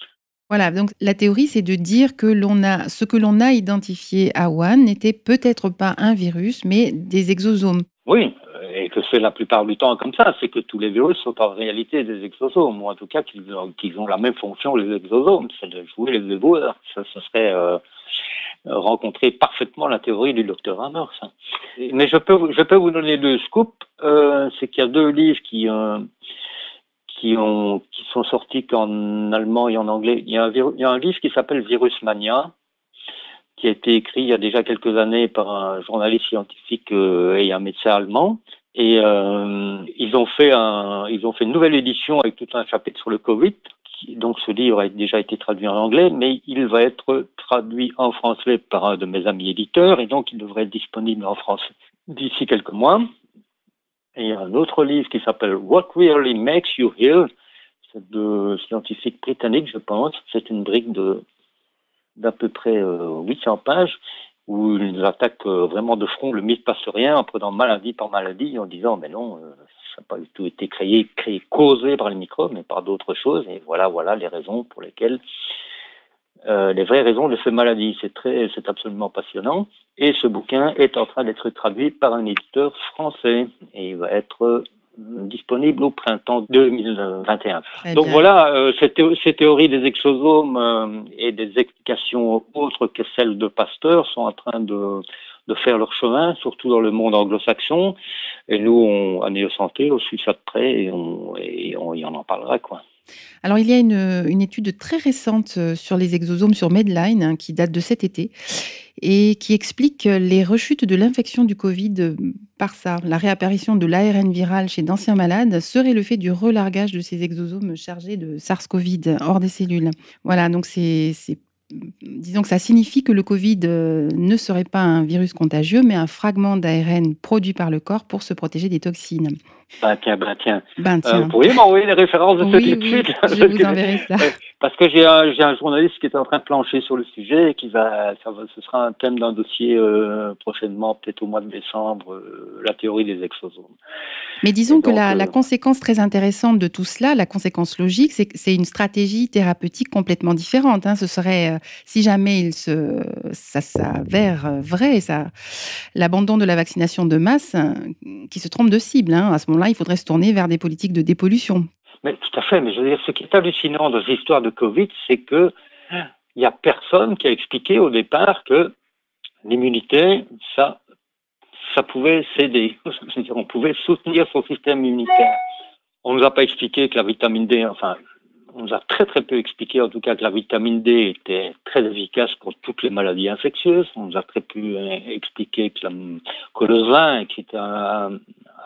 Voilà, donc la théorie, c'est de dire que a ce que l'on a identifié à Wuhan n'était peut-être pas un virus, mais des exosomes. Oui, et que c'est la plupart du temps comme ça, c'est que tous les virus sont en réalité des exosomes, ou en tout cas qu'ils ont, la même fonction, les exosomes, c'est de jouer les éboueurs. Ça, ce serait euh, rencontrer parfaitement la théorie du docteur Hammer. Mais je peux, je peux vous donner deux scoops. Euh, c'est qu'il y a deux livres qui, euh, qui, ont, qui sont sortis qu'en allemand et en anglais. Il y a un, il y a un livre qui s'appelle Virus Mania, qui a été écrit il y a déjà quelques années par un journaliste scientifique euh, et un médecin allemand. Et euh, ils ont fait un, ils ont fait une nouvelle édition avec tout un chapitre sur le Covid. donc ce livre a déjà été traduit en anglais, mais il va être traduit en français par un de mes amis éditeurs, et donc il devrait être disponible en français d'ici quelques mois. Et il y a un autre livre qui s'appelle What Really Makes You Heal, c'est de scientifiques britanniques, je pense. C'est une brique de d'à peu près 800 euh, pages où ils attaquent euh, vraiment de front le mythe passe rien en prenant maladie par maladie en disant mais non euh, ça n'a pas du tout été créé, créé causé par les microbes mais par d'autres choses et voilà voilà les raisons pour lesquelles les vraies raisons de ces maladies c'est très c'est absolument passionnant et ce bouquin est en train d'être traduit par un éditeur français et il va être disponible au printemps 2021. Donc voilà, euh, ces, théories des exosomes euh, et des explications autres que celles de Pasteur sont en train de, de faire leur chemin, surtout dans le monde anglo-saxon. Et nous, on, à Néo Santé, on suit ça de près et on, et on, y en parlera, quoi. Alors, il y a une, étude très récente euh, sur les exosomes sur Medline hein, qui date de cet été et qui explique les rechutes de l'infection du Covid euh, par ça. La réapparition de l'ARN viral chez d'anciens malades serait le fait du relargage de ces exosomes chargés de SARS-CoV hors des cellules. Voilà, donc c'est disons que ça signifie que le Covid euh, ne serait pas un virus contagieux, mais un fragment d'ARN produit par le corps pour se protéger des toxines. Ben tiens, tiens. Ben, tiens. Euh, vous pourriez m'envoyer les références de cette étude Je vous enverrai ça. Parce que j'ai un, un, journaliste qui est en train de plancher sur le sujet et qui va, ça va ce sera un thème d'un dossier euh, prochainement, peut-être au mois de décembre, euh, la théorie des exosomes. Mais disons que la, la, conséquence très intéressante de tout cela, la conséquence logique, c'est que c'est une stratégie thérapeutique complètement différente. Hein. Ce serait, si jamais il se, ça s'avère vrai, ça, l'abandon de la vaccination de masse, qui se trompe de cible. Hein. À ce moment là il faudrait se tourner vers des politiques de dépollution. Mais tout à fait. Mais je veux dire, ce qui est hallucinant dans cette histoire de Covid, c'est que il n'y a personne qui a expliqué au départ que l'immunité, ça, ça pouvait s'aider. On pouvait soutenir son système immunitaire. On ne nous a pas expliqué que la vitamine D, enfin, on nous a très très peu expliqué en tout cas que la vitamine D était très efficace contre toutes les maladies infectieuses. On nous a très peu expliqué que, le zinc était un,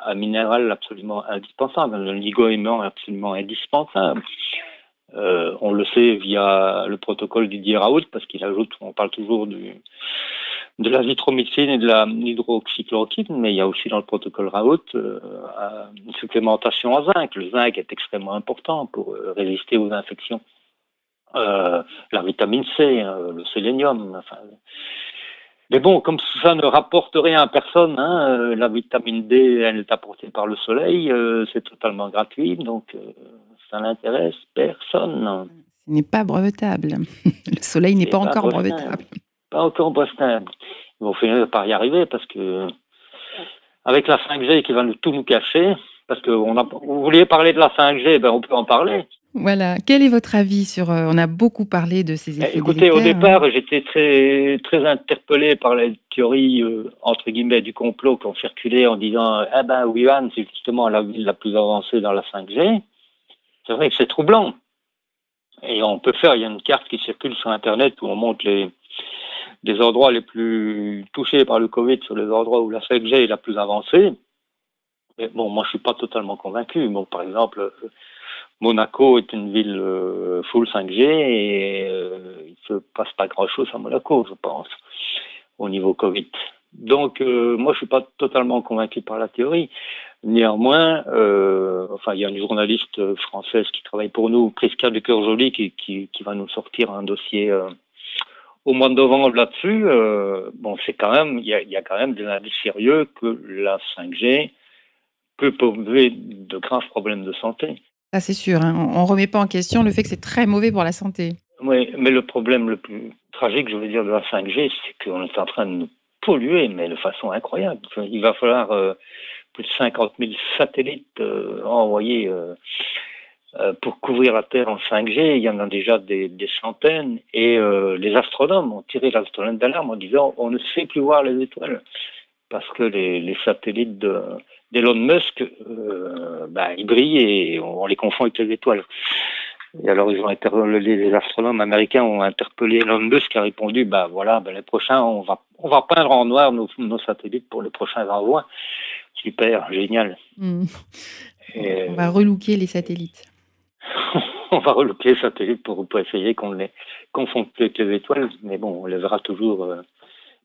un minéral absolument indispensable, un ligo-aimant absolument indispensable. Euh, on le sait via le protocole Didier Raoult, parce qu'il ajoute, on parle toujours du, de la zitromycine et de la hydroxychloroquine, mais il y a aussi dans le protocole Raoult euh, une supplémentation en zinc. Le zinc est extrêmement important pour euh, résister aux infections. la vitamine C, le sélénium, enfin, mais bon, comme ça ne rapporte rien à personne, hein, euh, la vitamine D, elle est apportée par le soleil, euh, c'est totalement gratuit, donc euh, ça n'intéresse personne. Ce n'est pas brevetable. le soleil n'est pas, encore brevetable. Pas encore brevetable. Ils vont finir par y arriver parce que avec la 5G qui va nous, tout nous cacher, parce que on a, vous vouliez parler de la 5G, ben on peut en parler. Voilà. Quel est votre avis sur euh, On a beaucoup parlé de ces effets. Écoutez, au départ, j'étais très très interpellé par les théories euh, entre guillemets du complot qui ont circulé en disant ah ben Wuhan c'est justement la ville la plus avancée dans la 5G. C'est vrai que c'est troublant. Et on peut faire, il y a une carte qui circule sur Internet où on montre les des endroits les plus touchés par le Covid sur les endroits où la 5G est la plus avancée. Mais bon, moi je suis pas totalement convaincu. Bon, par exemple Monaco est une ville euh, full 5G et euh, il ne se passe pas grand-chose à Monaco, je pense, au niveau Covid. Donc, euh, moi, je suis pas totalement convaincu par la théorie. Néanmoins, enfin, il y a une journaliste française qui travaille pour nous, Prisca de Cœur qui, qui, qui, va nous sortir un dossier au mois de novembre là-dessus. bon, c'est quand même, il y a, y a, quand même des indices sérieux que la 5G peut poser de graves problèmes de santé. Ça, c'est sûr. Hein. On ne remet pas en question le fait que c'est très mauvais pour la santé. Oui, mais le problème le plus tragique, je veux dire, de la 5G, c'est qu'on est en train de nous polluer, mais de façon incroyable. Il va falloir euh, plus de 50 000 satellites envoyés pour couvrir la Terre en 5G. Il y en a déjà des, centaines. Et les astronomes ont tiré la d'alarme en disant on ne sait plus voir les étoiles parce que les, satellites d'Elon Musk, bah, ils brillent et on les confond avec les étoiles. Et alors, ils ont les astronomes américains ont interpellé Elon Musk qui a répondu, bah voilà, bah, les prochains, on va, on va peindre en noir nos, satellites pour les prochains envois. Super, génial. Hmm. on va relooker les satellites. on va relooker les satellites pour, pour essayer qu'on les confonde avec les étoiles, mais bon, on les verra toujours. Euh,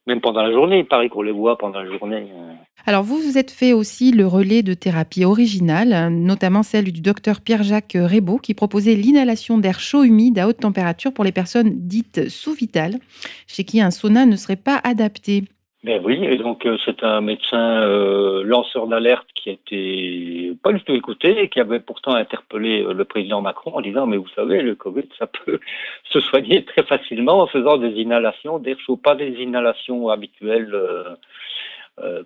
même pendant la journée, il qu'on les voit pendant la journée. Euh. Alors vous, vous êtes fait aussi le relais de thérapie originale, notamment celle du docteur Pierre-Jacques Rebaud, qui proposait l'inhalation d'air chaud humide à haute température pour les personnes dites sous-vitales, chez qui un sauna ne serait pas adapté. Ben oui, et donc euh, c'est un médecin euh, lanceur d'alerte qui était pas du tout écouté et qui avait pourtant interpellé euh, le président Macron en disant mais vous savez le Covid ça peut se soigner très facilement en faisant des inhalations d'air chaud, pas des inhalations habituelles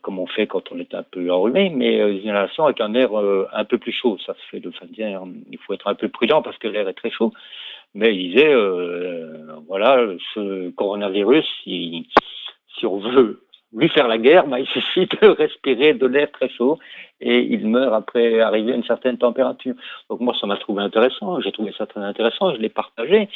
comme on fait quand on est un peu enrhumé, mais des inhalations avec un air un peu plus chaud. Ça se fait de dire il faut être un peu prudent parce que l'air est très chaud. Mais il disait voilà ce coronavirus si on veut lui faire la guerre, bah, il suffit de respirer de l'air très chaud et il meurt après arriver à une certaine température. Donc moi, ça m'a trouvé intéressant. J'ai trouvé ça très intéressant. Je l'ai partagé.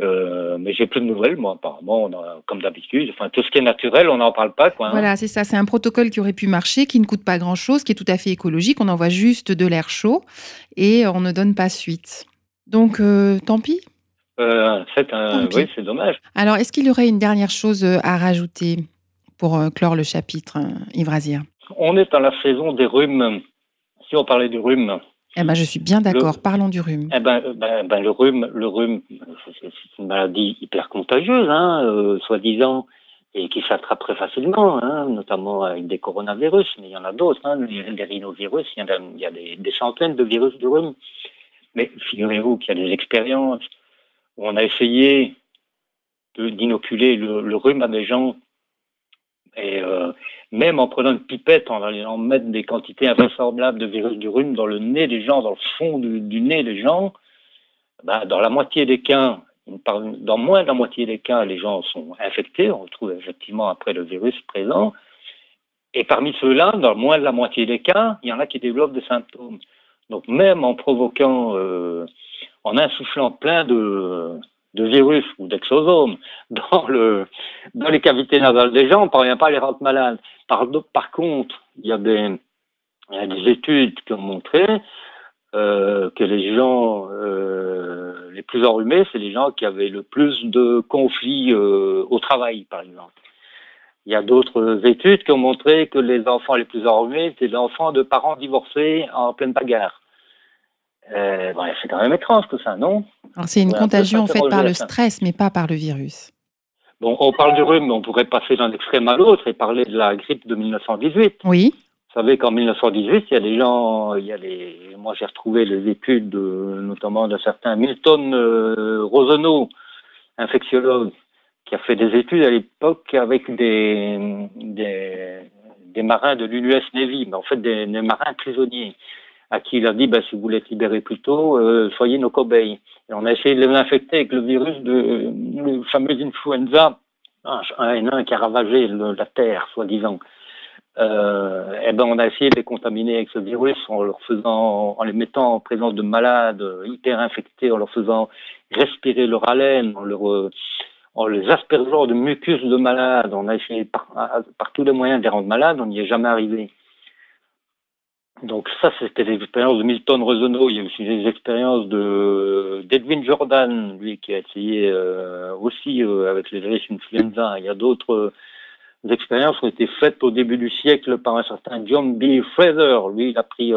Euh, mais j'ai plus de nouvelles, moi, apparemment, comme d'habitude. Enfin, tout ce qui est naturel, on n'en parle pas. Quoi, hein. Voilà, c'est ça. C'est un protocole qui aurait pu marcher, qui ne coûte pas grand-chose, qui est tout à fait écologique. On envoie juste de l'air chaud et on ne donne pas suite. Donc, euh, tant pis. Euh, c'est un... Oui, c'est dommage. Alors, est-ce qu'il y aurait une dernière chose à rajouter? Pour euh, clore le chapitre, euh, Yves On est dans la saison des rhumes. Si on parlait du rhume. Eh ben, je suis bien d'accord. Parlons du rhume. Eh ben, ben, ben, le rhume, le rhume, c'est une maladie hyper contagieuse, hein, euh, soi-disant, et qui s'attrape très facilement, hein, notamment avec des coronavirus, mais il y en a d'autres, hein, les, rhinovirus, il y a, il y a des, centaines de virus du rhume. Mais figurez-vous qu'il y a des expériences où on a essayé d'inoculer le, rhume à des gens et euh, même en prenant une pipette, en allant mettre des quantités invraisemblables de virus du rhume dans le nez des gens, dans le fond du, nez des gens, bah, dans la moitié des cas, dans moins de la moitié des cas, les gens sont infectés. On retrouve effectivement après le virus présent. Et parmi ceux-là, dans moins de la moitié des cas, il y en a qui développent des symptômes. Donc même en provoquant, euh, en insufflant plein de, de virus ou d'exosomes dans, le, dans les cavités nasales des gens, on ne parvient pas à les rendre malades. Par, contre, il y, a des, il y a des études qui ont montré euh, que les gens euh, les plus enrhumés, c'est les gens qui avaient le plus de conflits euh, au travail, par exemple. Il y a d'autres études qui ont montré que les enfants les plus enrhumés, c'est les enfants de parents divorcés en pleine bagarre. Euh, c'est quand même étrange tout ça, non? C'est une contagion faite par le stress, mais pas par le virus. Bon, on parle du rhume, mais on pourrait passer d'un extrême à l'autre et parler de la grippe de 1918. Oui. Vous savez qu'en 1918, il y a des gens, il y a les, moi j'ai retrouvé les études, notamment de certains Milton euh, Rosenau, infectiologue, qui a fait des études à l'époque avec des, des, marins de l'US Navy, mais en fait des marins prisonniers à qui il a dit bah, si vous voulez être libéré plus tôt, euh, soyez nos cobayes. Et on a essayé de les infecter avec le virus de le fameux influenza un qui a ravagé la Terre, soi-disant. Euh, eh ben on a essayé de les contaminer avec ce virus en leur faisant, en les mettant en présence de malades hyper infectés, en leur faisant respirer leur haleine, en leur en les aspergeant de mucus de malades. On a essayé par, par tous les moyens de les rendre malades, on n'y est jamais arrivé. Donc ça, c'était l'expérience de Milton Rosenau. Il y a aussi des expériences de d'Edwin Jordan, lui qui a essayé euh, aussi euh, avec les virus influenza. Il y a d'autres euh, expériences qui ont été faites au début du siècle par un certain John B. Fraser. Lui, il a pris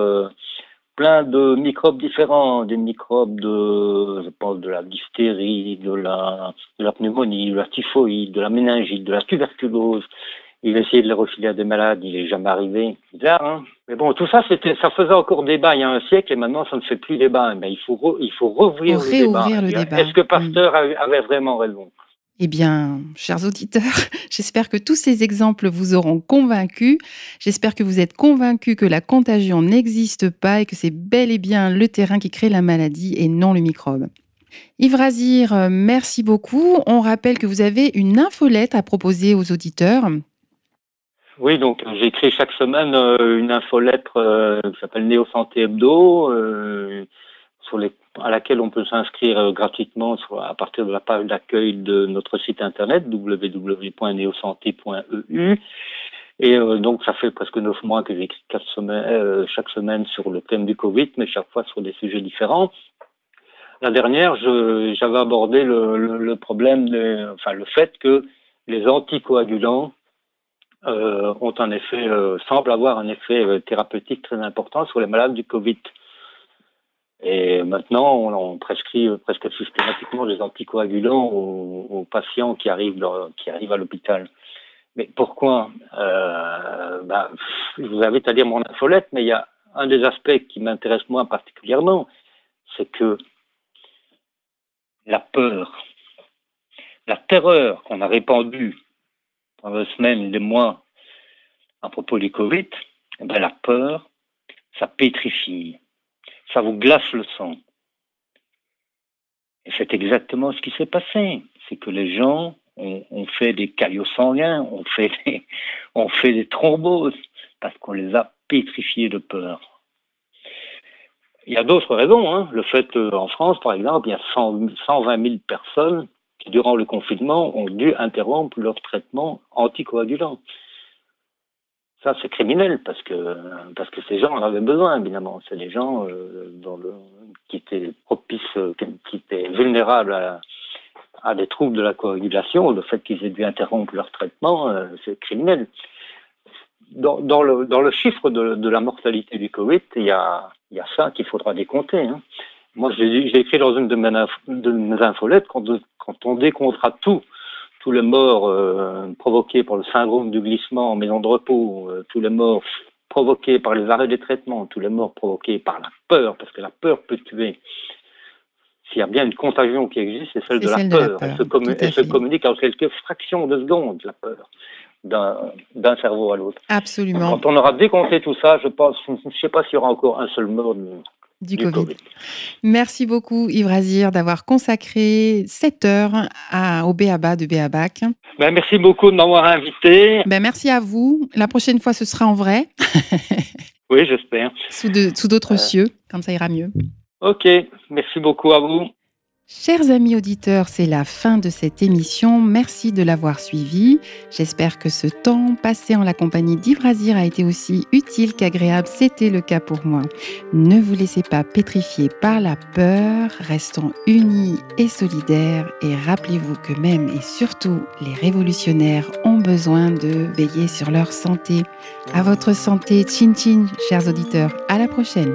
plein de microbes différents, des microbes de, je pense, de la diphtérie, de la, de la pneumonie, de la typhoïde, de la méningite, de la tuberculose. Il a essayé de les refiler à des malades, il n'est jamais arrivé. Bizarre, hein Mais bon, tout ça, c'était, ça faisait encore débat il y a un siècle et maintenant, ça ne fait plus débat. Mais il faut, il faut rouvrir le débat. Est-ce que Pasteur avait vraiment raison? Eh bien, chers auditeurs, j'espère que tous ces exemples vous auront convaincus. J'espère que vous êtes convaincus que la contagion n'existe pas et que c'est bel et bien le terrain qui crée la maladie et non le microbe. Yves Razir, euh, merci beaucoup. On rappelle que vous avez une infolette à proposer aux auditeurs. Oui, donc j'écris chaque semaine euh, une infolettre euh, qui s'appelle Néo Santé Hebdo, sur les à laquelle on peut s'inscrire euh, gratuitement à partir de la page d'accueil de notre site internet www.neosanté.eu. Et euh, donc, ça fait presque neuf mois que j'écris euh, chaque semaine sur le thème du Covid, mais chaque fois sur des sujets différents. La dernière, j'avais abordé le, problème, de, enfin le fait que les anticoagulants ont un effet, semblent avoir un effet thérapeutique très important sur les malades du Covid. Et maintenant, on, prescrit presque systématiquement des anticoagulants aux, patients qui arrivent, qui arrivent à l'hôpital. Mais pourquoi euh, bah, Je vous invite à lire mon infolette, mais il y a un des aspects qui m'intéresse moi particulièrement, c'est que la peur, la terreur qu'on a répandue pendant des semaines, des mois à propos du Covid, eh ben, la peur, ça pétrifie ça vous glace le sang. Et c'est exactement ce qui s'est passé. C'est que les gens ont, fait des caillots sanguins, ont fait des, ont fait des thromboses, parce qu'on les a pétrifiés de peur. Il y a d'autres raisons. Hein. Le fait qu'en France, par exemple, il y a 120 000 personnes qui, durant le confinement, ont dû interrompre leur traitement anticoagulant. Ça, c'est criminel parce que parce que ces gens en avaient besoin, évidemment. C'est des gens euh, dans le, qui étaient propices, euh, qui étaient vulnérables à, des troubles de la coagulation. Le fait qu'ils aient dû interrompre leur traitement, euh, c'est criminel. Dans, le, dans le chiffre de, la mortalité du Covid, il y a, y a ça qu'il faudra décompter. Hein. Moi, j'ai écrit dans une de mes, de mes infolettes quand, quand on décomptera tout tous les morts euh, provoqués par le syndrome du glissement en maison de repos, euh, tous les morts provoqués par les arrêts des traitements, tous les morts provoqués par la peur, parce que la peur peut tuer. S'il y a bien une contagion qui existe, c'est celle, de, la peur. Elle, se, communique en quelques fractions de secondes, la peur, d'un cerveau à l'autre. Absolument. Quand on aura décompté tout ça, je pense, je ne sais pas s'il y aura encore un seul mort du, COVID. Merci beaucoup Yves Razir d'avoir consacré cette heure à, au BABA de BABAC. Ben, merci beaucoup de m'avoir invité. Ben, merci à vous. La prochaine fois, ce sera en vrai. oui, j'espère. Sous d'autres sous cieux, quand ça ira mieux. Ok, merci beaucoup à vous. Chers amis auditeurs, c'est la fin de cette émission. Merci de l'avoir suivi. J'espère que ce temps passé en la compagnie d'Yves a été aussi utile qu'agréable. C'était le cas pour moi. Ne vous laissez pas pétrifier par la peur. Restons unis et solidaires. Et rappelez-vous que même et surtout les révolutionnaires ont besoin de veiller sur leur santé. À votre santé, chin chin, chers auditeurs. À la prochaine.